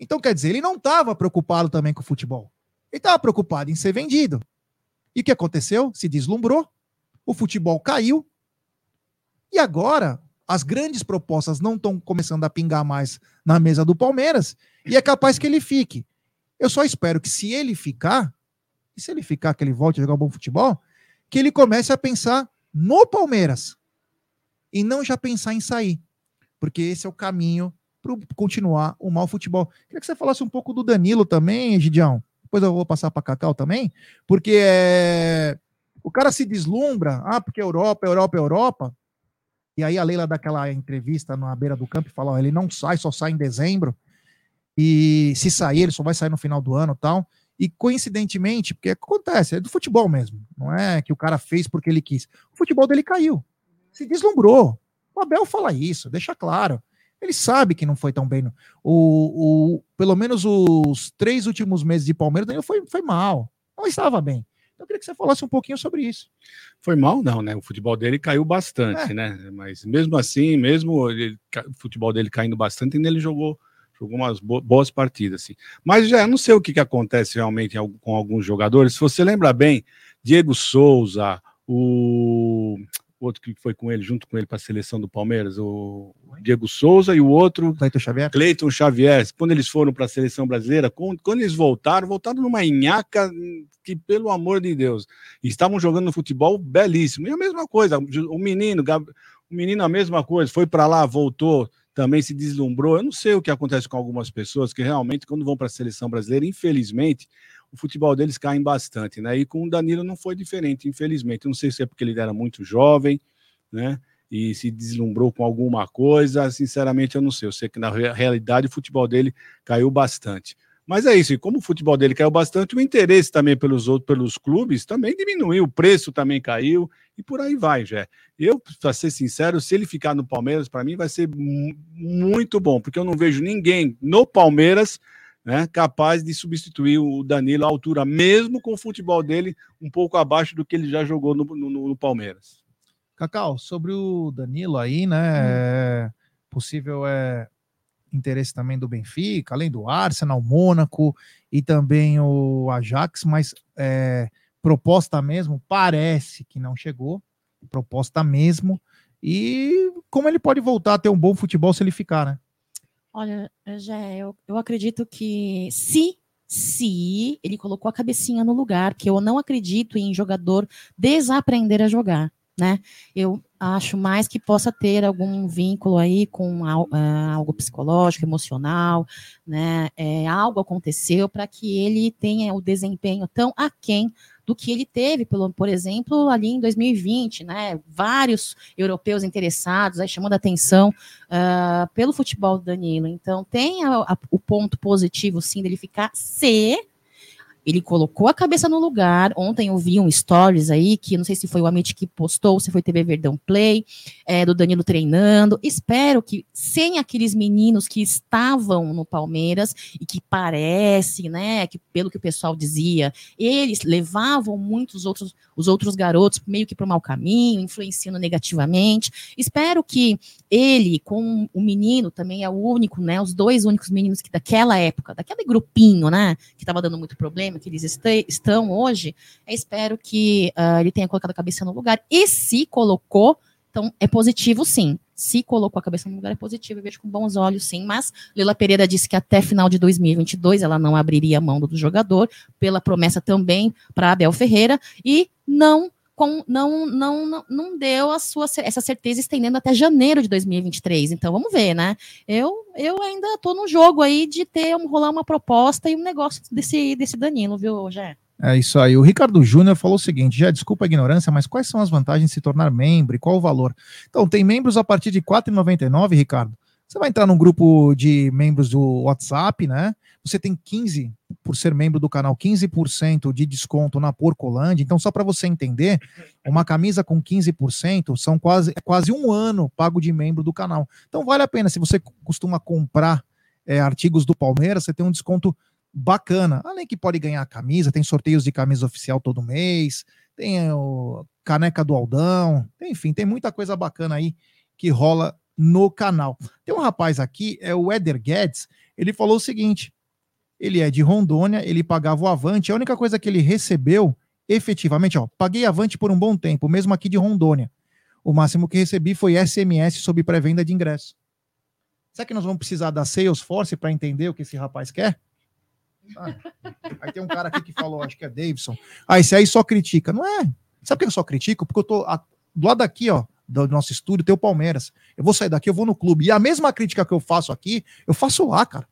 Então, quer dizer, ele não estava preocupado também com o futebol. Ele estava preocupado em ser vendido. E o que aconteceu? Se deslumbrou, o futebol caiu, e agora as grandes propostas não estão começando a pingar mais na mesa do Palmeiras, e é capaz que ele fique. Eu só espero que se ele ficar, e se ele ficar, que ele volte a jogar um bom futebol, que ele comece a pensar no Palmeiras e não já pensar em sair, porque esse é o caminho para continuar o mau futebol. Queria que você falasse um pouco do Danilo também, Gidião. Depois eu vou passar para Cacau também, porque é... o cara se deslumbra, ah, porque Europa, Europa, Europa. E aí a Leila dá aquela entrevista na beira do campo e fala: ó, ele não sai, só sai em dezembro. E se sair, ele só vai sair no final do ano tal. E coincidentemente, porque acontece, é do futebol mesmo. Não é que o cara fez porque ele quis. O futebol dele caiu. Se deslumbrou. O Abel fala isso, deixa claro. Ele sabe que não foi tão bem. O, o, pelo menos os três últimos meses de Palmeiras, Danilo foi, foi mal. Não estava bem. Então, eu queria que você falasse um pouquinho sobre isso. Foi mal, não, né? O futebol dele caiu bastante, É. né? Mas mesmo assim, mesmo ele- o futebol dele caindo bastante, ainda ele jogou, jogou umas bo- boas partidas, assim. Mas já não sei o que, que acontece realmente com alguns jogadores. Se você lembra bem, Diego Souza, o outro que foi com ele, junto com ele para a seleção do Palmeiras, o Diego Souza e o outro Cleiton Xavier. Cleiton Xavier, quando eles foram para a seleção brasileira, quando, quando eles voltaram, voltaram numa nhaca que, pelo amor de Deus, estavam jogando futebol belíssimo. E a mesma coisa, o menino, o menino a mesma coisa, foi para lá, voltou, também se deslumbrou. Eu não sei o que acontece com algumas pessoas que realmente, quando vão para a seleção brasileira, infelizmente, o futebol deles cai bastante, né? E com o Danilo não foi diferente, infelizmente. Não sei se é porque ele era muito jovem, né? e se deslumbrou com alguma coisa, sinceramente eu não sei. Eu sei que na rea- realidade o futebol dele caiu bastante. Mas é isso, e como o futebol dele caiu bastante, o interesse também pelos outros, pelos clubes também diminuiu, o preço também caiu e por aí vai, já. Eu, para ser sincero, se ele ficar no Palmeiras, para mim vai ser mu- muito bom, porque eu não vejo ninguém no Palmeiras né, capaz de substituir o Danilo à altura, mesmo com o futebol dele um pouco abaixo do que ele já jogou no, no- no Palmeiras. Cacau, sobre o Danilo aí, né? é, possível é, interesse também do Benfica, além do Arsenal, Mônaco e também o Ajax, mas é, proposta mesmo parece que não chegou, proposta mesmo. E como ele pode voltar a ter um bom futebol se ele ficar, né? Olha, já eu, eu acredito que se se ele colocou a cabecinha no lugar, que eu não acredito em jogador desaprender a jogar, né? Eu acho mais que possa ter algum vínculo aí com ah, algo psicológico, emocional, né? É, algo aconteceu para que ele tenha o desempenho tão aquém do que ele teve, pelo, por exemplo, ali em 2020, né? Vários europeus interessados, aí chamando a atenção ah, pelo futebol do Danilo. Então, tem a- a- o ponto positivo, sim, dele ficar se Ele colocou a cabeça no lugar. Ontem eu vi um stories aí, que não sei se foi o Amit que postou, se foi TV Verdão Play, é, do Danilo treinando. Espero que, sem aqueles meninos que estavam no Palmeiras e que parece, né, que pelo que o pessoal dizia, eles levavam muitos outros, os outros garotos meio que para o mau caminho, influenciando negativamente. Espero que ele, com o menino, também é o único, né, os dois únicos meninos que daquela época, daquele grupinho, né, que estava dando muito problema, que eles est estão hoje, espero que uh, ele tenha colocado a cabeça no lugar. E se colocou, então é positivo sim. Se colocou a cabeça no lugar é positivo, eu vejo com bons olhos sim. Mas Lila Pereira disse que até final de 2022 ela não abriria a mão do jogador, pela promessa também para Abel Ferreira, e não com, não, não, não, deu a sua, essa certeza estendendo até janeiro de 2023. Então vamos ver, né? Eu, eu ainda estou no jogo aí de ter rolar uma proposta e um negócio desse, desse Danilo, viu, Jé? É isso aí. O Ricardo Júnior falou o seguinte: já desculpa a ignorância, mas quais são as vantagens de se tornar membro e qual o valor? Então, tem membros a partir de R$ 4,99, Ricardo. Você vai entrar num grupo de membros do WhatsApp, né? Você tem 15, por ser membro do canal, 15% de desconto na Porcolândia. Então, só para você entender, uma camisa com 15% são quase, é quase um ano pago de membro do canal. Então, vale a pena. Se você costuma comprar é, artigos do Palmeiras, você tem um desconto bacana. Além que pode ganhar camisa, tem sorteios de camisa oficial todo mês, tem o caneca do Aldão, enfim, tem muita coisa bacana aí que rola no canal. Tem um rapaz aqui, é o Eder Guedes, ele falou o seguinte: ele é de Rondônia, ele pagava o Avante, a única coisa que ele recebeu efetivamente, ó, paguei Avante por um bom tempo, mesmo aqui de Rondônia. O máximo que recebi foi SMS sobre pré-venda de ingresso. Será que nós vamos precisar da Salesforce para entender o que esse rapaz quer? Ah, aí tem um cara aqui que falou, acho que é Davidson. Ah, esse aí só critica. Não é? Sabe por que eu só critico? Porque eu tô a, do lado daqui, ó, do nosso estúdio, tem o Palmeiras. Eu vou sair daqui, eu vou no clube. E a mesma crítica que eu faço aqui, eu faço lá, cara.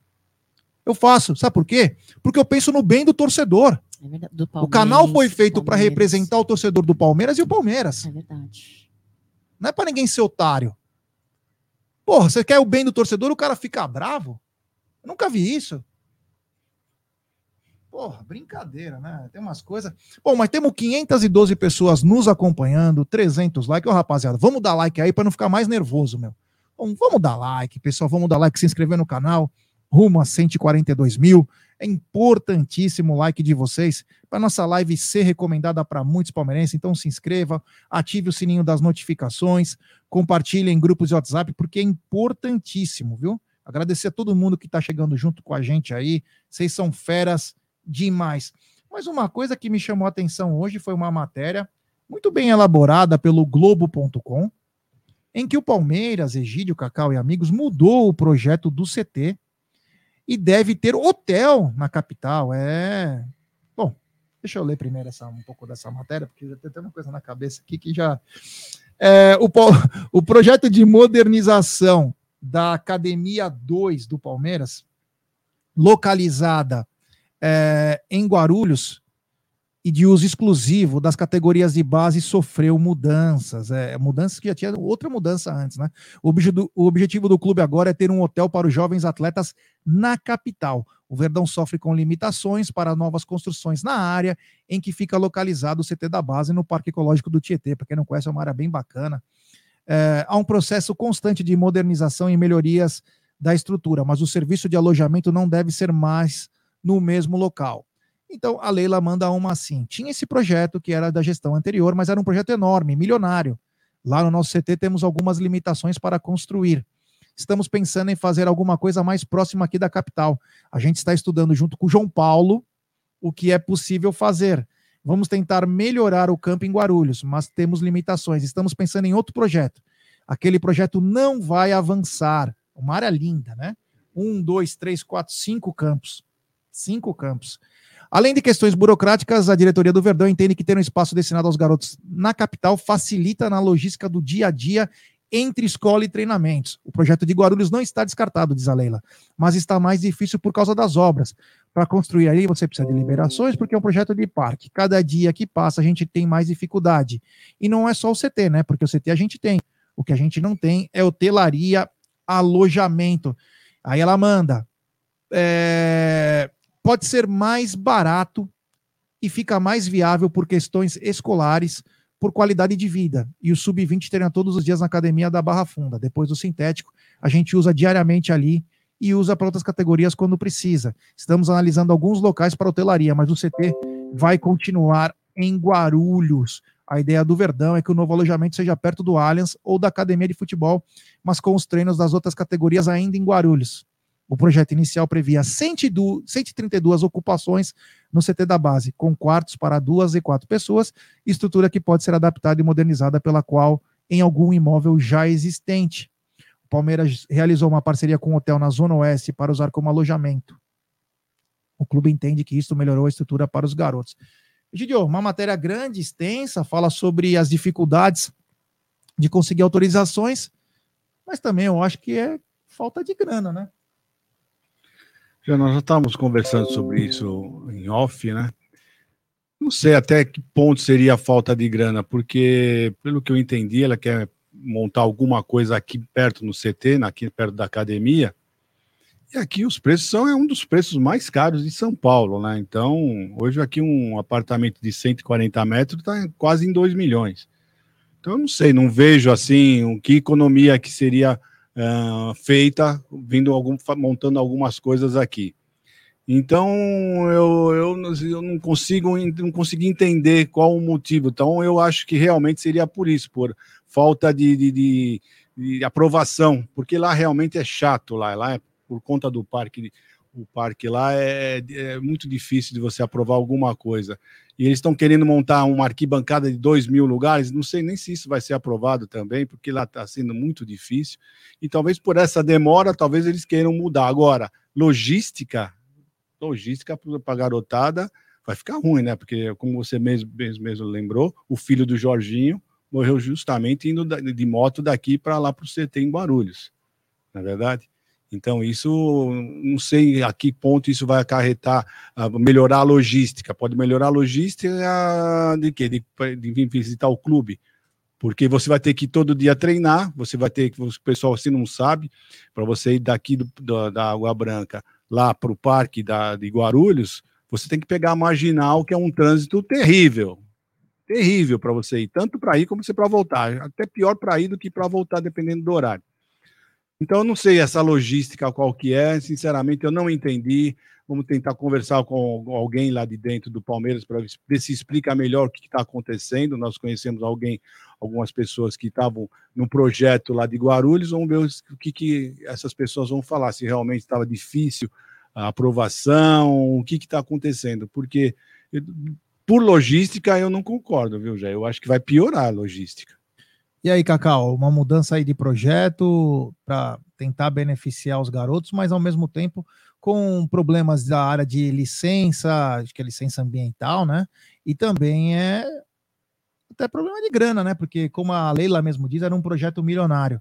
Eu faço. Sabe por quê? Porque eu penso no bem do torcedor. É o canal foi feito para representar o torcedor do Palmeiras e o Palmeiras. É verdade. Não é para ninguém ser otário. Porra, você quer o bem do torcedor, o cara fica bravo? Eu nunca vi isso. Porra, brincadeira, né? Tem umas coisas. Bom, mas temos 512 pessoas nos acompanhando, 300 likes. Ô, rapaziada, vamos dar like aí para não ficar mais nervoso, meu. Bom, vamos dar like, pessoal. Vamos dar like, se inscrever no canal rumo a 142 mil. É importantíssimo o like de vocês para nossa live ser recomendada para muitos palmeirenses. Então se inscreva, ative o sininho das notificações, compartilhe em grupos de WhatsApp, porque é importantíssimo, viu? Agradecer a todo mundo que está chegando junto com a gente aí. Vocês são feras demais. Mas uma coisa que me chamou a atenção hoje foi uma matéria muito bem elaborada pelo Globo.com, em que o Palmeiras, Egídio, Cacau e amigos mudou o projeto do CT e deve ter hotel na capital. É. Bom, deixa eu ler primeiro essa, um pouco dessa matéria, porque já tem uma coisa na cabeça aqui que já. É, o, o projeto de modernização da Academia 2 do Palmeiras, localizada é, em Guarulhos, e de uso exclusivo das categorias de base sofreu mudanças. É, mudanças que já tinha outra mudança antes, né? O, objetivo, o objetivo do clube agora é ter um hotel para os jovens atletas na capital. O Verdão sofre com limitações para novas construções na área em que fica localizado o CT da base no Parque Ecológico do Tietê. Para quem não conhece, é uma área bem bacana. É, há um processo constante de modernização e melhorias da estrutura, mas o serviço de alojamento não deve ser mais no mesmo local. Então a Leila manda uma assim: tinha esse projeto que era da gestão anterior, mas era um projeto enorme, milionário. Lá no nosso CT temos algumas limitações para construir. Estamos pensando em fazer alguma coisa mais próxima aqui da capital. A gente está estudando junto com o João Paulo o que é possível fazer. Vamos tentar melhorar o campo em Guarulhos, mas temos limitações. Estamos pensando em outro projeto. Aquele projeto não vai avançar. Uma área linda, né? Um, dois, três, quatro, cinco campos. Cinco campos. Além de questões burocráticas, a diretoria do Verdão entende que ter um espaço destinado aos garotos na capital facilita na logística do dia a dia entre escola e treinamentos. O projeto de Guarulhos não está descartado, diz a Leila, mas está mais difícil por causa das obras. Para construir aí, você precisa de liberações, porque é um projeto de parque. Cada dia que passa, a gente tem mais dificuldade. E não é só o CT, né? Porque o CT a gente tem. O que a gente não tem é hotelaria, alojamento. Aí ela manda. É pode ser mais barato e fica mais viável por questões escolares, por qualidade de vida. E o sub-20 treina todos os dias na academia da Barra Funda. Depois do sintético, a gente usa diariamente ali e usa para outras categorias quando precisa. Estamos analisando alguns locais para hotelaria, mas o CT vai continuar em Guarulhos. A ideia do Verdão é que o novo alojamento seja perto do Allianz ou da academia de futebol, mas com os treinos das outras categorias ainda em Guarulhos. O projeto inicial previa 132 ocupações no CT da base, com quartos para duas e quatro pessoas, estrutura que pode ser adaptada e modernizada pela qual em algum imóvel já existente. O Palmeiras realizou uma parceria com um hotel na Zona Oeste para usar como alojamento. O clube entende que isso melhorou a estrutura para os garotos. Gidio, uma matéria grande, extensa, fala sobre as dificuldades de conseguir autorizações, mas também eu acho que é falta de grana, né? Já nós já estávamos conversando sobre isso em off, né? Não sei até que ponto seria a falta de grana, porque, pelo que eu entendi, ela quer montar alguma coisa aqui perto no CT, aqui perto da academia, e aqui os preços são é um dos preços mais caros de São Paulo, né? Então, hoje aqui um apartamento de 140 metros está quase em 2 milhões. Então, eu não sei, não vejo assim o que economia que seria uh, feita vindo algum, montando algumas coisas aqui. Então, eu, eu, eu não consigo não consegui entender qual o motivo. Então, eu acho que realmente seria por isso, por falta de, de, de, de aprovação, porque lá realmente é chato lá, lá é por conta do parque, o parque lá é, é muito difícil de você aprovar alguma coisa. E eles estão querendo montar uma arquibancada de dois mil lugares, não sei nem se isso vai ser aprovado também, porque lá está sendo muito difícil. E talvez por essa demora, talvez eles queiram mudar. Agora, logística, logística para a garotada vai ficar ruim, né? Porque, como você mesmo, mesmo, mesmo lembrou, o filho do Jorginho morreu justamente indo de moto daqui para lá para o CT em Guarulhos, na é verdade? Então, isso, não sei a que ponto isso vai acarretar, uh, melhorar a logística. Pode melhorar a logística de quê? De, de visitar o clube. Porque você vai ter que todo dia treinar, você vai ter que, o pessoal assim não sabe, para você ir daqui do, do, da Água Branca lá para o parque da, de Guarulhos, você tem que pegar a marginal, que é um trânsito terrível. Terrível para você ir, tanto para ir como para voltar. Até pior para ir do que para voltar, dependendo do horário. Então, eu não sei essa logística qual que é, sinceramente, eu não entendi. Vamos tentar conversar com alguém lá de dentro do Palmeiras para ver se explica melhor o que está acontecendo. Nós conhecemos alguém, algumas pessoas que estavam no projeto lá de Guarulhos. Vamos ver o que, que essas pessoas vão falar, se realmente estava difícil a aprovação, o que está acontecendo. Porque, por logística, eu não concordo, viu, Jé? Eu acho que vai piorar a logística. E aí, Cacau, uma mudança aí de projeto para tentar beneficiar os garotos, mas ao mesmo tempo com problemas da área de licença, acho que é licença ambiental, né? E também é até problema de grana, né? Porque, como a Leila mesmo diz, era um projeto milionário.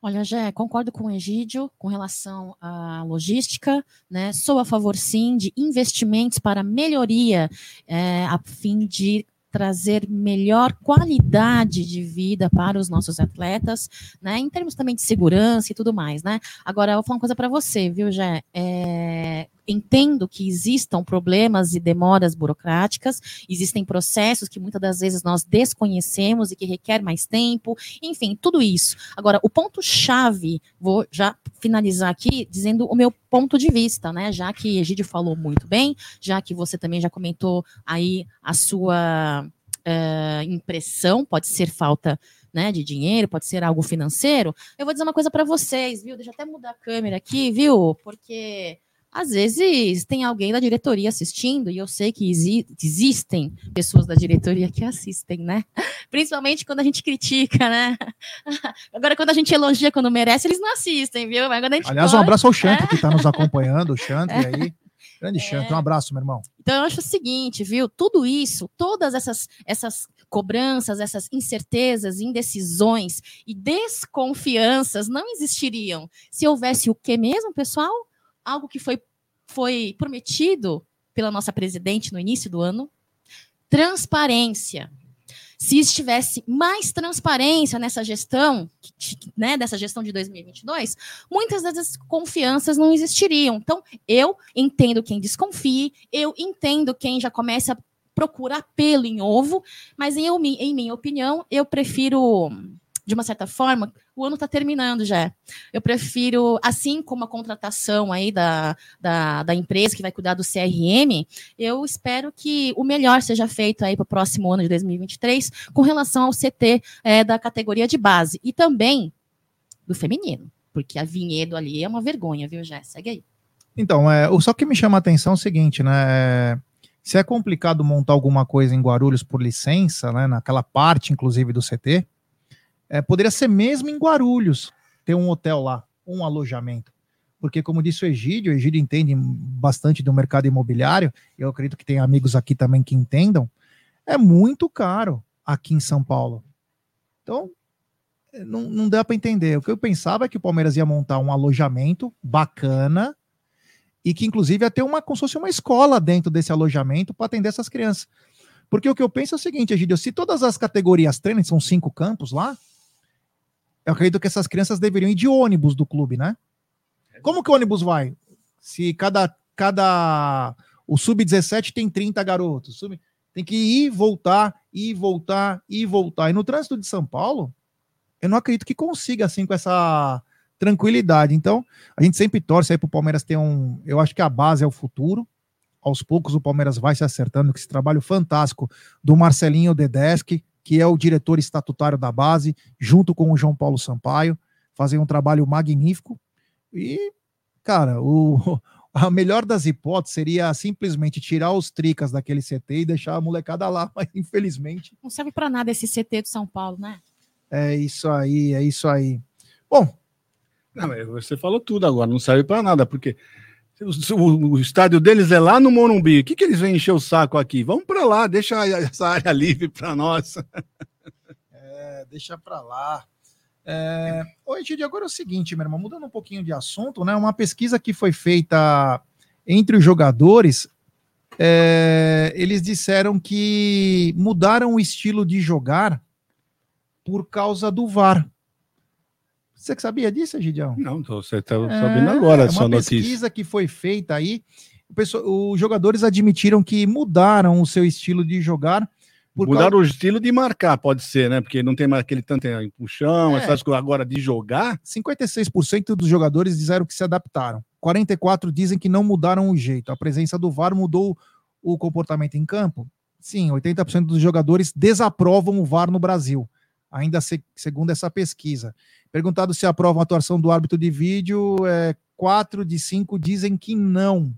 Olha, Jé, concordo com o Egídio com relação à logística, né? Sou a favor, sim, de investimentos para melhoria, é, a fim de trazer melhor qualidade de vida para os nossos atletas, né? Em termos também de segurança e tudo mais, né? Agora, eu vou falar uma coisa para você, viu, Jé? É, entendo que existam problemas e demoras burocráticas, existem processos que muitas das vezes nós desconhecemos e que requer mais tempo, enfim, tudo isso. Agora, o ponto-chave, vou já finalizar aqui dizendo o meu ponto de vista, né? Já que Egídio falou muito bem, já que você também já comentou aí a sua uh, impressão, pode ser falta né, de dinheiro, pode ser algo financeiro. Eu vou dizer uma coisa para vocês, viu? Deixa eu até mudar a câmera aqui, viu? Porque às vezes tem alguém da diretoria assistindo, e eu sei que exi existem pessoas da diretoria que assistem, né? Principalmente quando a gente critica, né? Agora, quando a gente elogia quando merece, eles não assistem, viu? Mas quando a gente Aliás, pode, um abraço ao Chanto, é. que está nos acompanhando, o Chanto, é. aí. Grande é. Chanto, um abraço, meu irmão. Então, eu acho o seguinte, viu? Tudo isso, todas essas, essas cobranças, essas incertezas, indecisões e desconfianças não existiriam se houvesse o que mesmo, pessoal? Algo que foi, foi prometido pela nossa presidente no início do ano: transparência. se estivesse mais transparência nessa gestão, né, dessa gestão de 2022, muitas das desconfianças não existiriam. Então, eu entendo quem desconfie, eu entendo quem já começa a procurar pelo em ovo, mas em, em minha opinião, eu prefiro de uma certa forma, o ano está terminando já. Eu prefiro, assim como a contratação aí da, da, da, empresa que vai cuidar do CRM, eu espero que o melhor seja feito aí para o próximo ano de 2023 com relação ao CT é, da categoria de base e também do feminino, porque a Vinhedo ali é uma vergonha, viu, Jé? Segue aí. Então, é, só que me chama a atenção é o seguinte, né? É, se é complicado montar alguma coisa em Guarulhos por licença, né, naquela parte, inclusive, do CT, é, poderia ser mesmo em Guarulhos, ter um hotel lá, um alojamento. Porque, como disse o Egídio, o Egídio entende bastante do mercado imobiliário, eu acredito que tem amigos aqui também que entendam, é muito caro aqui em São Paulo. Então, não, não dá para entender. O que eu pensava é que o Palmeiras ia montar um alojamento bacana e que, inclusive, ia ter uma, como se fosse uma escola dentro desse alojamento para atender essas crianças. Porque o que eu penso é o seguinte, Egídio, se todas as categorias treinam, são cinco campos lá, eu acredito que essas crianças deveriam ir de ônibus do clube, né? Como que o ônibus vai? Se cada. cada o sub-17 tem 30 garotos. Sub, tem que ir, voltar, ir, voltar, ir, voltar. E no trânsito de São Paulo, eu não acredito que consiga, assim, com essa tranquilidade. Então, a gente sempre torce aí pro Palmeiras ter um. Eu acho que a base é o futuro. Aos poucos o Palmeiras vai se acertando com esse trabalho fantástico do Marcelinho Dedeschi, que é o diretor estatutário da base, junto com o João Paulo Sampaio, fazem um trabalho magnífico. E, cara, o, a melhor das hipóteses seria simplesmente tirar os tricas daquele CT e deixar a molecada lá, mas infelizmente. Não serve para nada esse CT de São Paulo, né? É isso aí, é isso aí. Bom. Não, você falou tudo agora, não serve para nada, porque o, o, estádio deles é lá no Morumbi. O que, que eles vêm encher o saco aqui? Vamos para lá, deixa essa área livre para nós. É, deixa para lá. É... Oi, Gide, agora é o seguinte, meu irmão, mudando um pouquinho de assunto, né? Uma pesquisa que foi feita entre os jogadores, é... eles disseram que mudaram o estilo de jogar por causa do VAR. Você que sabia disso, Gidião? Não, você está é, sabendo agora é uma pesquisa que foi feita aí. os jogadores admitiram que mudaram o seu estilo de jogar. Mudaram causa... o estilo de marcar, pode ser, né? Porque não tem mais aquele tanto puxão, é. essas coisas. Agora, de jogar. 56% dos jogadores disseram que se adaptaram. 44% dizem que não mudaram o jeito. A presença do VAR mudou o comportamento em campo? Sim, 80% dos jogadores desaprovam o VAR no Brasil, ainda se, segundo essa pesquisa. Perguntado se aprova a atuação do árbitro de vídeo, é, quatro de cinco dizem que não.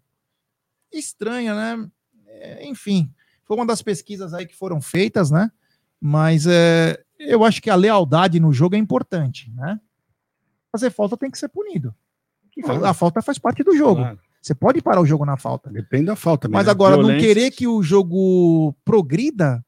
Estranha, né? É, enfim, foi uma das pesquisas aí que foram feitas, né? Mas é, eu acho que a lealdade no jogo é importante, né? Fazer falta tem que ser punido. A falta faz parte do jogo. Claro. Você pode parar o jogo na falta. Depende da falta. Mas agora, Violência... não querer que o jogo progrida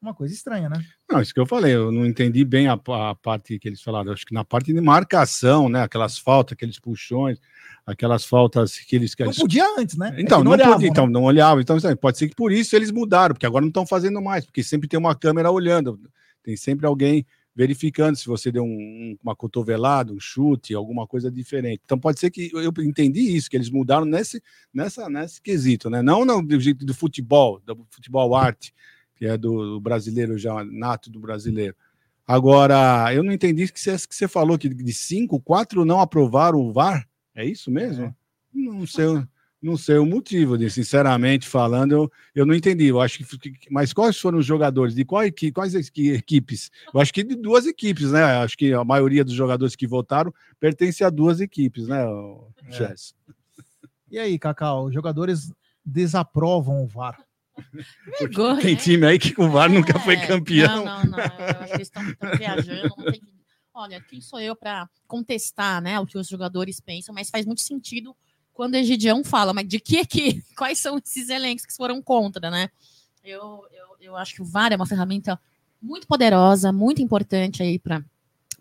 uma coisa estranha, né? Não, isso que eu falei, eu não entendi bem a, a parte que eles falaram. Acho que na parte de marcação, né? Aquelas faltas, aqueles puxões, aquelas faltas que eles. Não podia antes, né? É então, é não, não olhavam, podia, então, né? então, não olhava. Então, pode ser que por isso eles mudaram, porque agora não estão fazendo mais, porque sempre tem uma câmera olhando, tem sempre alguém verificando se você deu um, uma cotovelada, um chute, alguma coisa diferente. Então pode ser que eu entendi isso, que eles mudaram nesse, nessa, nesse quesito, né? Não no, do jeito do futebol, do futebol arte, que é do, brasileiro já, nato do brasileiro. Agora, eu não entendi que você, que você falou que de cinco, quatro não aprovaram o VAR. É isso mesmo? É. Não sei, não sei o motivo, de, sinceramente falando, eu, eu não entendi. Eu acho que. Mas quais foram os jogadores? De qual equipe, quais equipes? Eu acho que de duas equipes, né? Acho que a maioria dos jogadores que votaram pertence a duas equipes, né, é. E aí, Cacau, os jogadores desaprovam o VAR. Vergonha, tem time aí que o VAR é, nunca foi campeão. Não, não, não. Eles estão viajando. Que... Olha, quem sou eu para contestar né, o que os jogadores pensam, mas faz muito sentido quando o Egidião fala, mas de que que, quais são esses elencos que foram contra, né? Eu, eu, eu acho que o VAR é uma ferramenta muito poderosa, muito importante aí para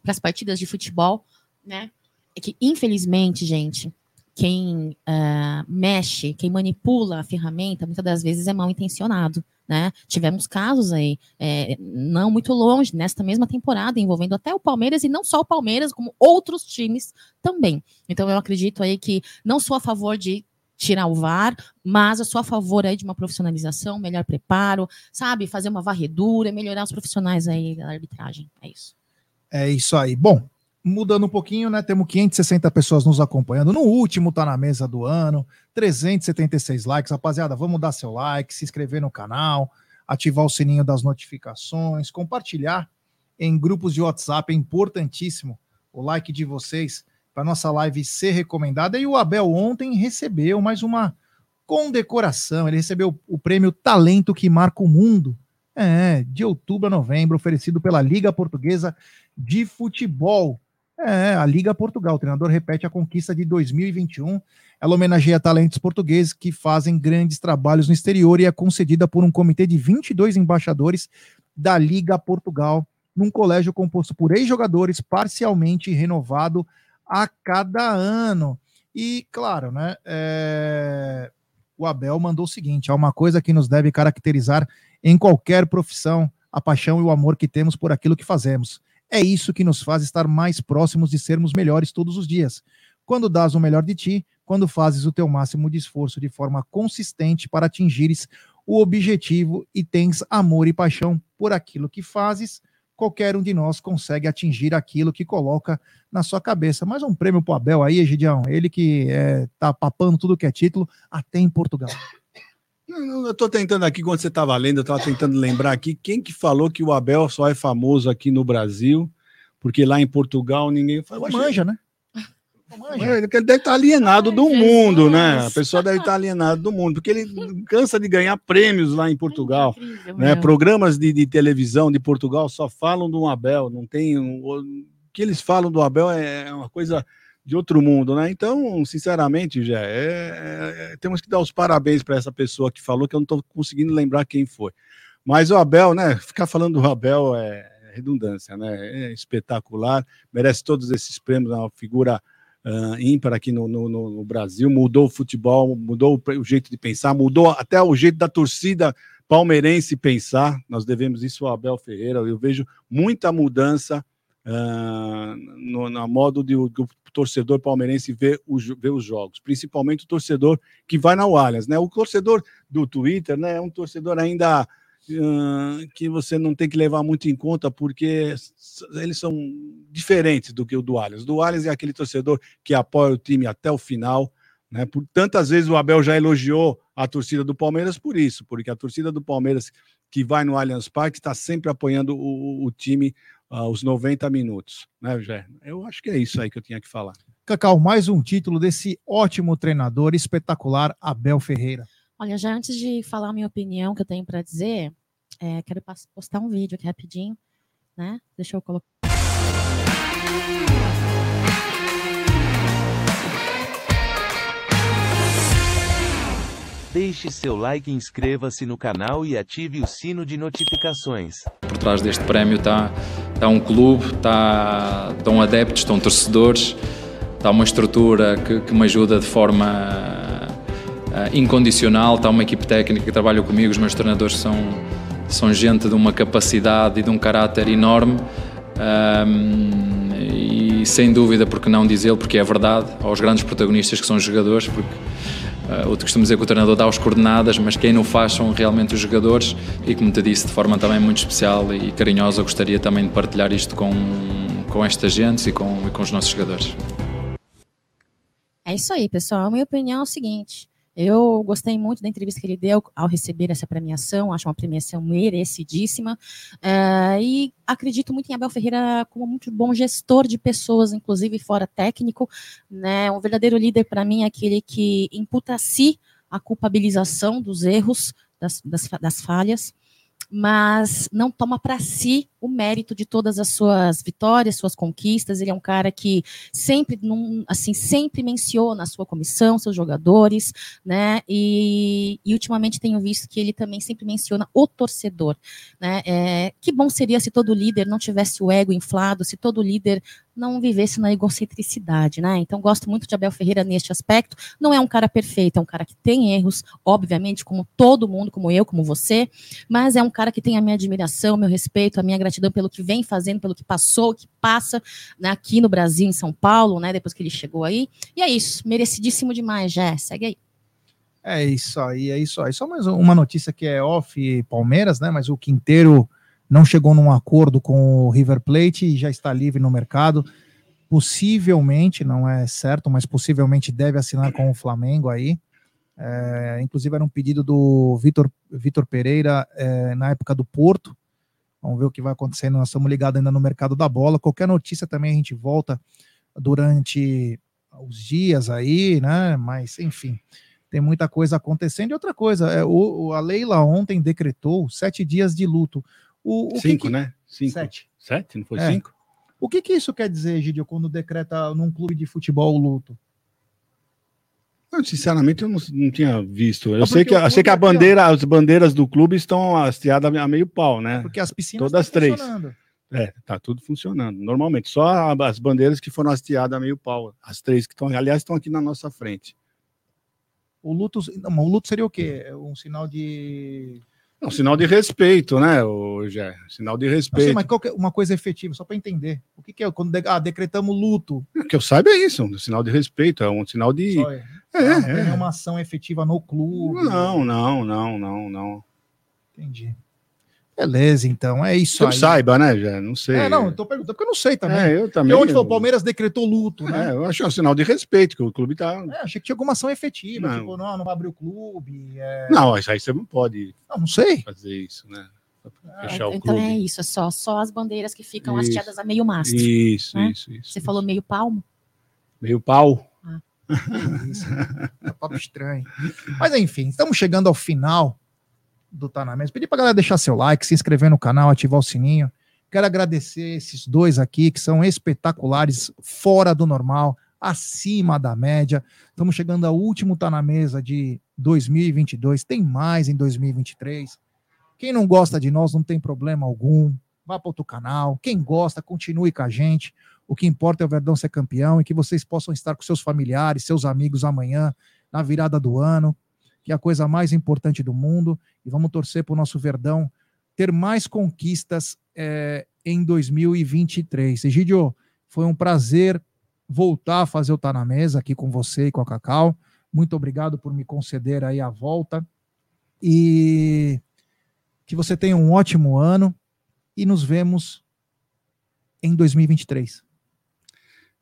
as partidas de futebol, né? É que, infelizmente, gente, quem uh, mexe, quem manipula a ferramenta, muitas das vezes é mal intencionado, né? Tivemos casos aí, é, não muito longe, nesta mesma temporada, envolvendo até o Palmeiras, e não só o Palmeiras, como outros times também. Então eu acredito aí que não sou a favor de tirar o VAR, mas eu sou a favor aí de uma profissionalização, melhor preparo, sabe, fazer uma varredura, melhorar os profissionais aí da arbitragem. É isso. É isso aí. Bom, mudando um pouquinho, né? Temos 560 pessoas nos acompanhando. No último tá na mesa do ano, 376 likes. Rapaziada, vamos dar seu like, se inscrever no canal, ativar o sininho das notificações, compartilhar em grupos de WhatsApp, é importantíssimo o like de vocês para nossa live ser recomendada. E o Abel ontem recebeu mais uma condecoração. Ele recebeu o prêmio Talento que Marca o Mundo. É, de outubro a novembro, oferecido pela Liga Portuguesa de Futebol. É, a Liga Portugal. O treinador repete a conquista de 2021. Ela homenageia talentos portugueses que fazem grandes trabalhos no exterior e é concedida por um comitê de 22 embaixadores da Liga Portugal, num colégio composto por ex-jogadores parcialmente renovado a cada ano. E, claro, né, é... o Abel mandou o seguinte: há uma coisa que nos deve caracterizar em qualquer profissão, a paixão e o amor que temos por aquilo que fazemos. É isso que nos faz estar mais próximos de sermos melhores todos os dias. Quando dás o melhor de ti, quando fazes o teu máximo de esforço de forma consistente para atingires o objetivo e tens amor e paixão por aquilo que fazes, qualquer um de nós consegue atingir aquilo que coloca na sua cabeça. Mais um prêmio para o Abel aí, Egidião. Ele que é, tá papando tudo que é título, até em Portugal. Eu estou tentando aqui, quando você estava lendo, eu estava tentando lembrar aqui quem que falou que o Abel só é famoso aqui no Brasil, porque lá em Portugal ninguém fala. Manja, né? Ele deve estar alienado do mundo, né? A pessoa deve estar alienada do mundo, porque ele cansa de ganhar prêmios lá em Portugal. É incrível, né? Programas de, de, televisão de Portugal só falam do Abel, não tem. O que eles falam do Abel é uma coisa de outro mundo, né? Então, sinceramente, já é, é, temos que dar os parabéns para essa pessoa que falou, que eu não estou conseguindo lembrar quem foi. Mas o Abel, né? Ficar falando do Abel é redundância, né? É espetacular, merece todos esses prêmios, é uma figura uh, ímpar aqui no, no, no, Brasil, mudou o futebol, mudou o, jeito de pensar, mudou até o jeito da torcida palmeirense pensar. Nós devemos isso ao Abel Ferreira. Eu vejo muita mudança uh, no, na modo de, do torcedor palmeirense ver, o, ver os jogos, principalmente o torcedor que vai na Allianz, né? O torcedor do Twitter, né? É um torcedor ainda que você não tem que levar muito em conta, porque eles são diferentes do que o do Allianz. Do Allianz é aquele torcedor que apoia o time até o final. Né? Por tantas vezes o Abel já elogiou a torcida do Palmeiras por isso, porque a torcida do Palmeiras que vai no Allianz Parque está sempre apoiando o, o time aos 90 minutos, né, Jé? Eu acho que é isso aí que eu tinha que falar. Cacau, mais um título desse ótimo treinador espetacular, Abel Ferreira. Olha, já antes de falar a minha opinião que eu tenho para dizer, é, quero postar um vídeo aqui rapidinho, né? Deixa eu colocar. Deixe seu like, inscreva-se no canal e ative o sino de notificações. Por trás deste prémio está tá um clube, tá, estão adeptos, estão torcedores, está uma estrutura que, que me ajuda de forma uh, incondicional. Está uma equipe técnica que trabalha comigo, os meus treinadores são, são gente de uma capacidade e de um caráter enorme. Um, e sem dúvida, porque não dizê-lo, porque é verdade, aos grandes protagonistas que são os jogadores, porque uh, outro costumo dizer que o treinador dá as coordenadas, mas quem não faz são realmente os jogadores. E como te disse, de forma também muito especial e carinhosa, gostaria também de partilhar isto com, com esta gente e com, e com os nossos jogadores. É isso aí, pessoal. A minha opinião é o seguinte: eu gostei muito da entrevista que ele deu ao receber essa premiação, acho uma premiação merecidíssima, uh, e acredito muito em Abel Ferreira como muito bom gestor de pessoas, inclusive fora técnico, né? Um verdadeiro líder para mim é aquele que imputa a si a culpabilização dos erros, das, das, das falhas, mas não toma para si o mérito de todas as suas vitórias, suas conquistas. Ele é um cara que sempre, num, assim, sempre menciona a sua comissão, seus jogadores, né? E, e ultimamente tenho visto que ele também sempre menciona o torcedor, né? É, que bom seria se todo líder não tivesse o ego inflado, se todo líder não vivesse na egocentricidade, né? Então gosto muito de Abel Ferreira neste aspecto. Não é um cara perfeito, é um cara que tem erros, obviamente, como todo mundo, como eu, como você, mas é um cara que tem a minha admiração, meu respeito, a minha gratidão pelo que vem fazendo, pelo que passou, que passa né, aqui no Brasil, em São Paulo, né? Depois que ele chegou aí. E é isso, merecidíssimo demais, já. Segue aí. É isso aí, é isso aí. Só mais uma notícia que é off Palmeiras, né? Mas o Quinteiro não chegou num acordo com o River Plate e já está livre no mercado. Possivelmente, não é certo, mas possivelmente deve assinar com o Flamengo aí. É, inclusive era um pedido do Vitor, Vitor Pereira é, na época do Porto. Vamos ver o que vai acontecendo. Nós estamos ligados ainda no mercado da bola. Qualquer notícia também a gente volta durante os dias aí, né? Mas enfim, tem muita coisa acontecendo. E outra coisa, é, o, a Leila ontem decretou sete dias de luto. O, o cinco, que que... né? Cinco. Sete. Sete? Não foi É. cinco? O que, que isso quer dizer, Gidio, quando decreta num clube de futebol o luto? Não, sinceramente, eu não, não tinha visto. Eu Ah, sei que, eu sei que a ó. bandeira, as bandeiras do clube estão hasteadas a meio pau, né? Porque as piscinas Todas estão três. funcionando. É, tá tudo funcionando. Normalmente, só as bandeiras que foram hasteadas a meio pau. As três que estão, aliás, estão aqui na nossa frente. O luto, não, o luto seria o quê? É Um sinal de. É um sinal de respeito, né, o Gé? Sinal de Não sei, respeito. mas qual que é uma coisa efetiva, só para entender. O que, que é quando de- ah, decretamos luto? Que eu saiba é isso, um sinal de respeito, é um sinal de. Só é. É, não tem é. nenhuma ação efetiva no clube. Não, não, não, não, não. Entendi. Beleza, então. É isso eu aí. saiba, né, Gé? Não sei. É, não, eu tô perguntando porque eu não sei também. É, eu também. onde foi o eu- Palmeiras decretou luto, né? É, eu acho é um sinal de respeito, que o clube tá. É, achei que tinha alguma ação efetiva. Não. Tipo, não, não vai abrir o clube. é- Não, isso aí você não pode Não, não sei. fazer isso, né? É, Fechar o então clube. é isso, é só, só as bandeiras que ficam Isso. hasteadas a meio mastro. Isso, né? isso, isso. Você falou meio palmo? Meio pau. Isso. É papo estranho. Mas enfim, estamos chegando ao final do Tá na Mesa. Pedir pra galera deixar seu like, se inscrever no canal, ativar o sininho. Quero agradecer esses dois aqui que são espetaculares, fora do normal, acima da média. Estamos chegando ao último Tá na Mesa de 2022. Tem mais em 2023. Quem não gosta de nós não tem problema algum. Vá para outro canal. Quem gosta, continue com a gente. O que importa é o Verdão ser campeão e que vocês possam estar com seus familiares, seus amigos amanhã, na virada do ano, que é a coisa mais importante do mundo. E vamos torcer para o nosso Verdão ter mais conquistas eh, em 2023. Egidio, foi um prazer voltar a fazer o Tá na Mesa aqui com você e com a Cacau. Muito obrigado por me conceder aí a volta. E que você tenha um ótimo ano e nos vemos em 2023.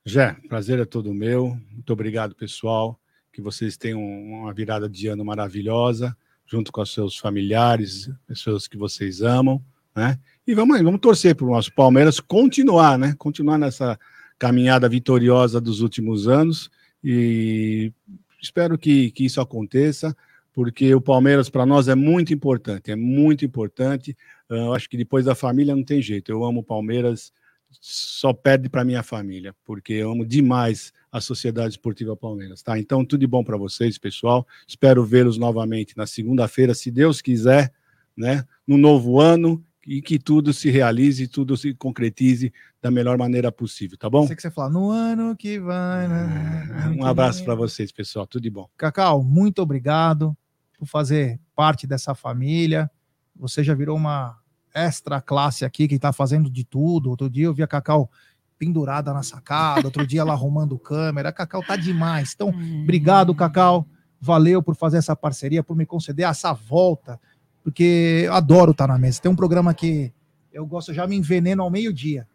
Jé, prazer é todo meu. Muito obrigado, pessoal. Que vocês tenham uma virada de ano maravilhosa, junto com os seus familiares, pessoas que vocês amam, né? E vamos aí, vamos torcer para o nosso Palmeiras continuar, né? Continuar nessa caminhada vitoriosa dos últimos anos. E espero que, que isso aconteça, porque o Palmeiras para nós é muito importante, é muito importante. Ah, Eu acho que depois da família não tem jeito. Eu amo o Palmeiras só perde para minha família, porque eu amo demais a Sociedade Esportiva Palmeiras, tá? Então, tudo de bom para vocês, pessoal. Espero vê-los novamente na segunda-feira, se Deus quiser, né? No novo ano e que tudo se realize, tudo se concretize da melhor maneira possível, tá bom? Sei que você fala, no ano que vai. né? Um abraço para vocês, pessoal. Tudo de bom. Cacau, muito obrigado por fazer parte dessa família. Você já virou uma extra classe aqui que está fazendo de tudo. Outro dia eu vi a Cacau pendurada na sacada, outro dia ela arrumando câmera. A Cacau tá demais. Então, obrigado, Cacau. Valeu por fazer essa parceria, por me conceder essa volta, porque eu adoro estar na mesa. Tem um programa que eu gosto, eu já me enveneno ao meio-dia.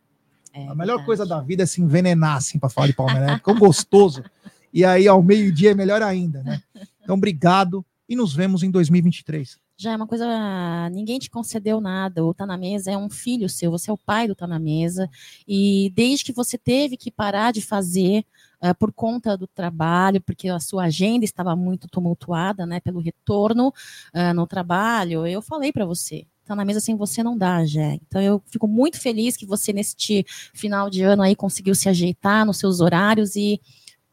É A melhor verdade. coisa da vida é se envenenar, assim, para falar de Palmeiras. É tão gostoso. E aí, ao meio-dia, é melhor ainda, né? Então, obrigado e nos vemos em 2023. Já é uma coisa, ninguém te concedeu nada. O Tá na Mesa é um filho seu, você é o pai do Tá na Mesa. E desde que você teve que parar de fazer eh, por conta do trabalho, porque a sua agenda estava muito tumultuada, né, pelo retorno eh, no trabalho, eu falei para você, Tá na mesa sem você não dá, Jé. Então eu fico muito feliz que você neste final de ano aí conseguiu se ajeitar nos seus horários e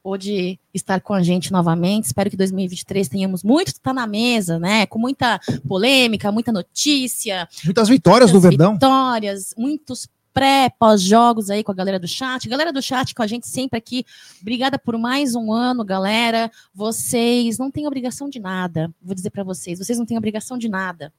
pôde estar com a gente novamente. Espero que 2023 tenhamos muito tá na mesa, né? Com muita polêmica, muita notícia, Muitas vitórias do muitas Verdão. vitórias, muitos pré, pós-jogos aí com a galera do chat. Galera do chat com a gente sempre aqui. Obrigada por mais um ano, galera. Vocês não têm obrigação de nada. Vou dizer para vocês, vocês não têm obrigação de nada.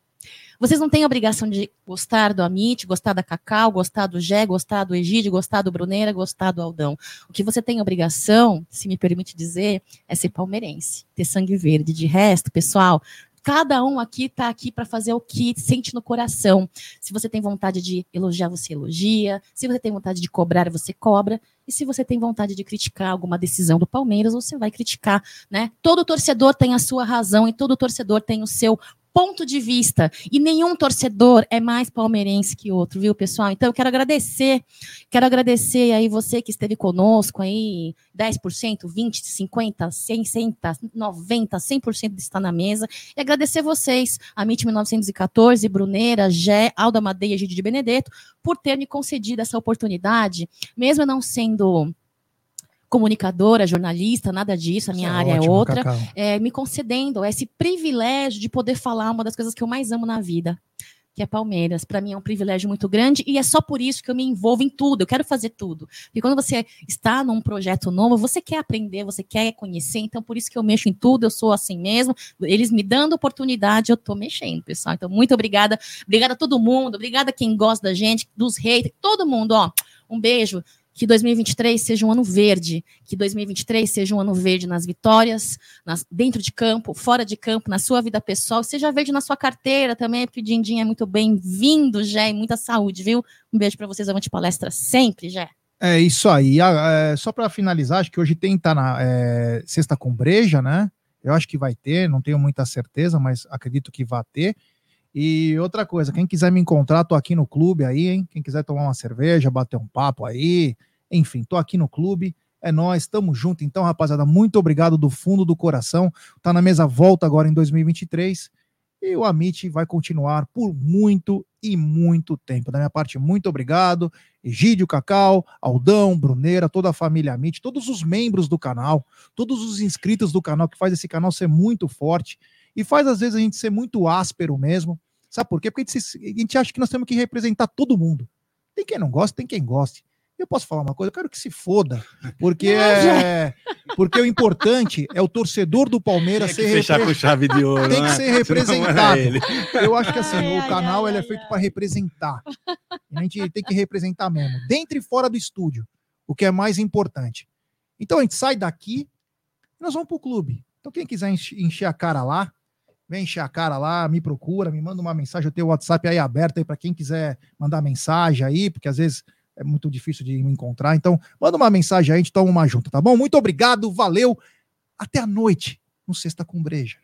Vocês não têm obrigação de gostar do Amit, gostar da Cacau, gostar do Gé, gostar do Egídio, gostar do Bruneira, gostar do Aldão. O que você tem obrigação, se me permite dizer, é ser palmeirense, ter sangue verde. De resto, pessoal, cada um aqui está aqui para fazer o que sente no coração. Se você tem vontade de elogiar, você elogia. Se você tem vontade de cobrar, você cobra. E se você tem vontade de criticar alguma decisão do Palmeiras, você vai criticar, né? Todo torcedor tem a sua razão e todo torcedor tem o seu ponto de vista. E nenhum torcedor é mais palmeirense que outro, viu, pessoal? Então, eu quero agradecer, quero agradecer aí você que esteve conosco aí, 10%, 20%, 50%, 100%, 100%, 90%, 100% de estar na mesa. E agradecer vocês, a MIT 1914, Bruneira, Gé, Alda Madeia, Gide de Benedetto, por ter me concedido essa oportunidade, mesmo não sendo comunicadora, jornalista, nada disso, a minha Isso área ótimo, é outra é, me concedendo esse privilégio de poder falar uma das coisas que eu mais amo na vida, que é Palmeiras. Para mim é um privilégio muito grande e é só por isso que eu me envolvo em tudo. Eu quero fazer tudo. E quando você está num projeto novo, você quer aprender, você quer conhecer. Então por isso que eu mexo em tudo. Eu sou assim mesmo. Eles me dando oportunidade, eu tô mexendo, pessoal. Então muito obrigada, obrigada a todo mundo, obrigada a quem gosta da gente, dos haters, todo mundo, ó. Um beijo. Que 2023 seja um ano verde, que 2023 seja um ano verde nas vitórias, nas- dentro de campo, fora de campo, na sua vida pessoal, seja verde na sua carteira também, porque o Dindim é muito bem-vindo, Jé, e muita saúde, viu? Um beijo para vocês, avante palestra sempre, Jé. É isso aí. Ah, é, só para finalizar, acho que hoje tem tá na é, sexta com breja, né? Eu acho que vai ter, não tenho muita certeza, mas acredito que vai ter. E outra coisa, quem quiser me encontrar, tô aqui no clube aí, hein? Quem quiser tomar uma cerveja, bater um papo aí, enfim, tô aqui no clube. É nós, tamo junto. Então, rapaziada, muito obrigado do fundo do coração. Tá na mesa volta agora em 2023 e o Amit vai continuar por muito e muito tempo. Da minha parte, muito obrigado. Egídio, Cacau, Aldão, Bruneira, toda a família Amit, todos os membros do canal, todos os inscritos do canal, que faz esse canal ser muito forte e faz às vezes a gente ser muito áspero mesmo. Sabe por quê? Porque a gente, acha que nós temos que representar todo mundo. Tem quem não gosta, tem quem goste. Eu posso falar uma coisa, eu quero que se foda, porque é, porque o importante é o torcedor do Palmeiras que ser fechar repre- com chave de ouro. Tem que né? ser Senão era representado. ele. Eu acho que assim, Ai, o ai, canal ai, ele é feito para representar. A gente tem que representar mesmo, dentro e fora do estúdio, o que é mais importante. Então a gente sai daqui e nós vamos pro clube. Então quem quiser enche- encher a cara lá, vem encher a cara lá, me procura, me manda uma mensagem, eu tenho o WhatsApp aí aberto aí para quem quiser mandar mensagem aí, porque às vezes é muito difícil de me encontrar. Então, manda uma mensagem aí, a gente toma uma junta, tá bom? Muito obrigado, valeu. Até a noite no Sexta com Breja.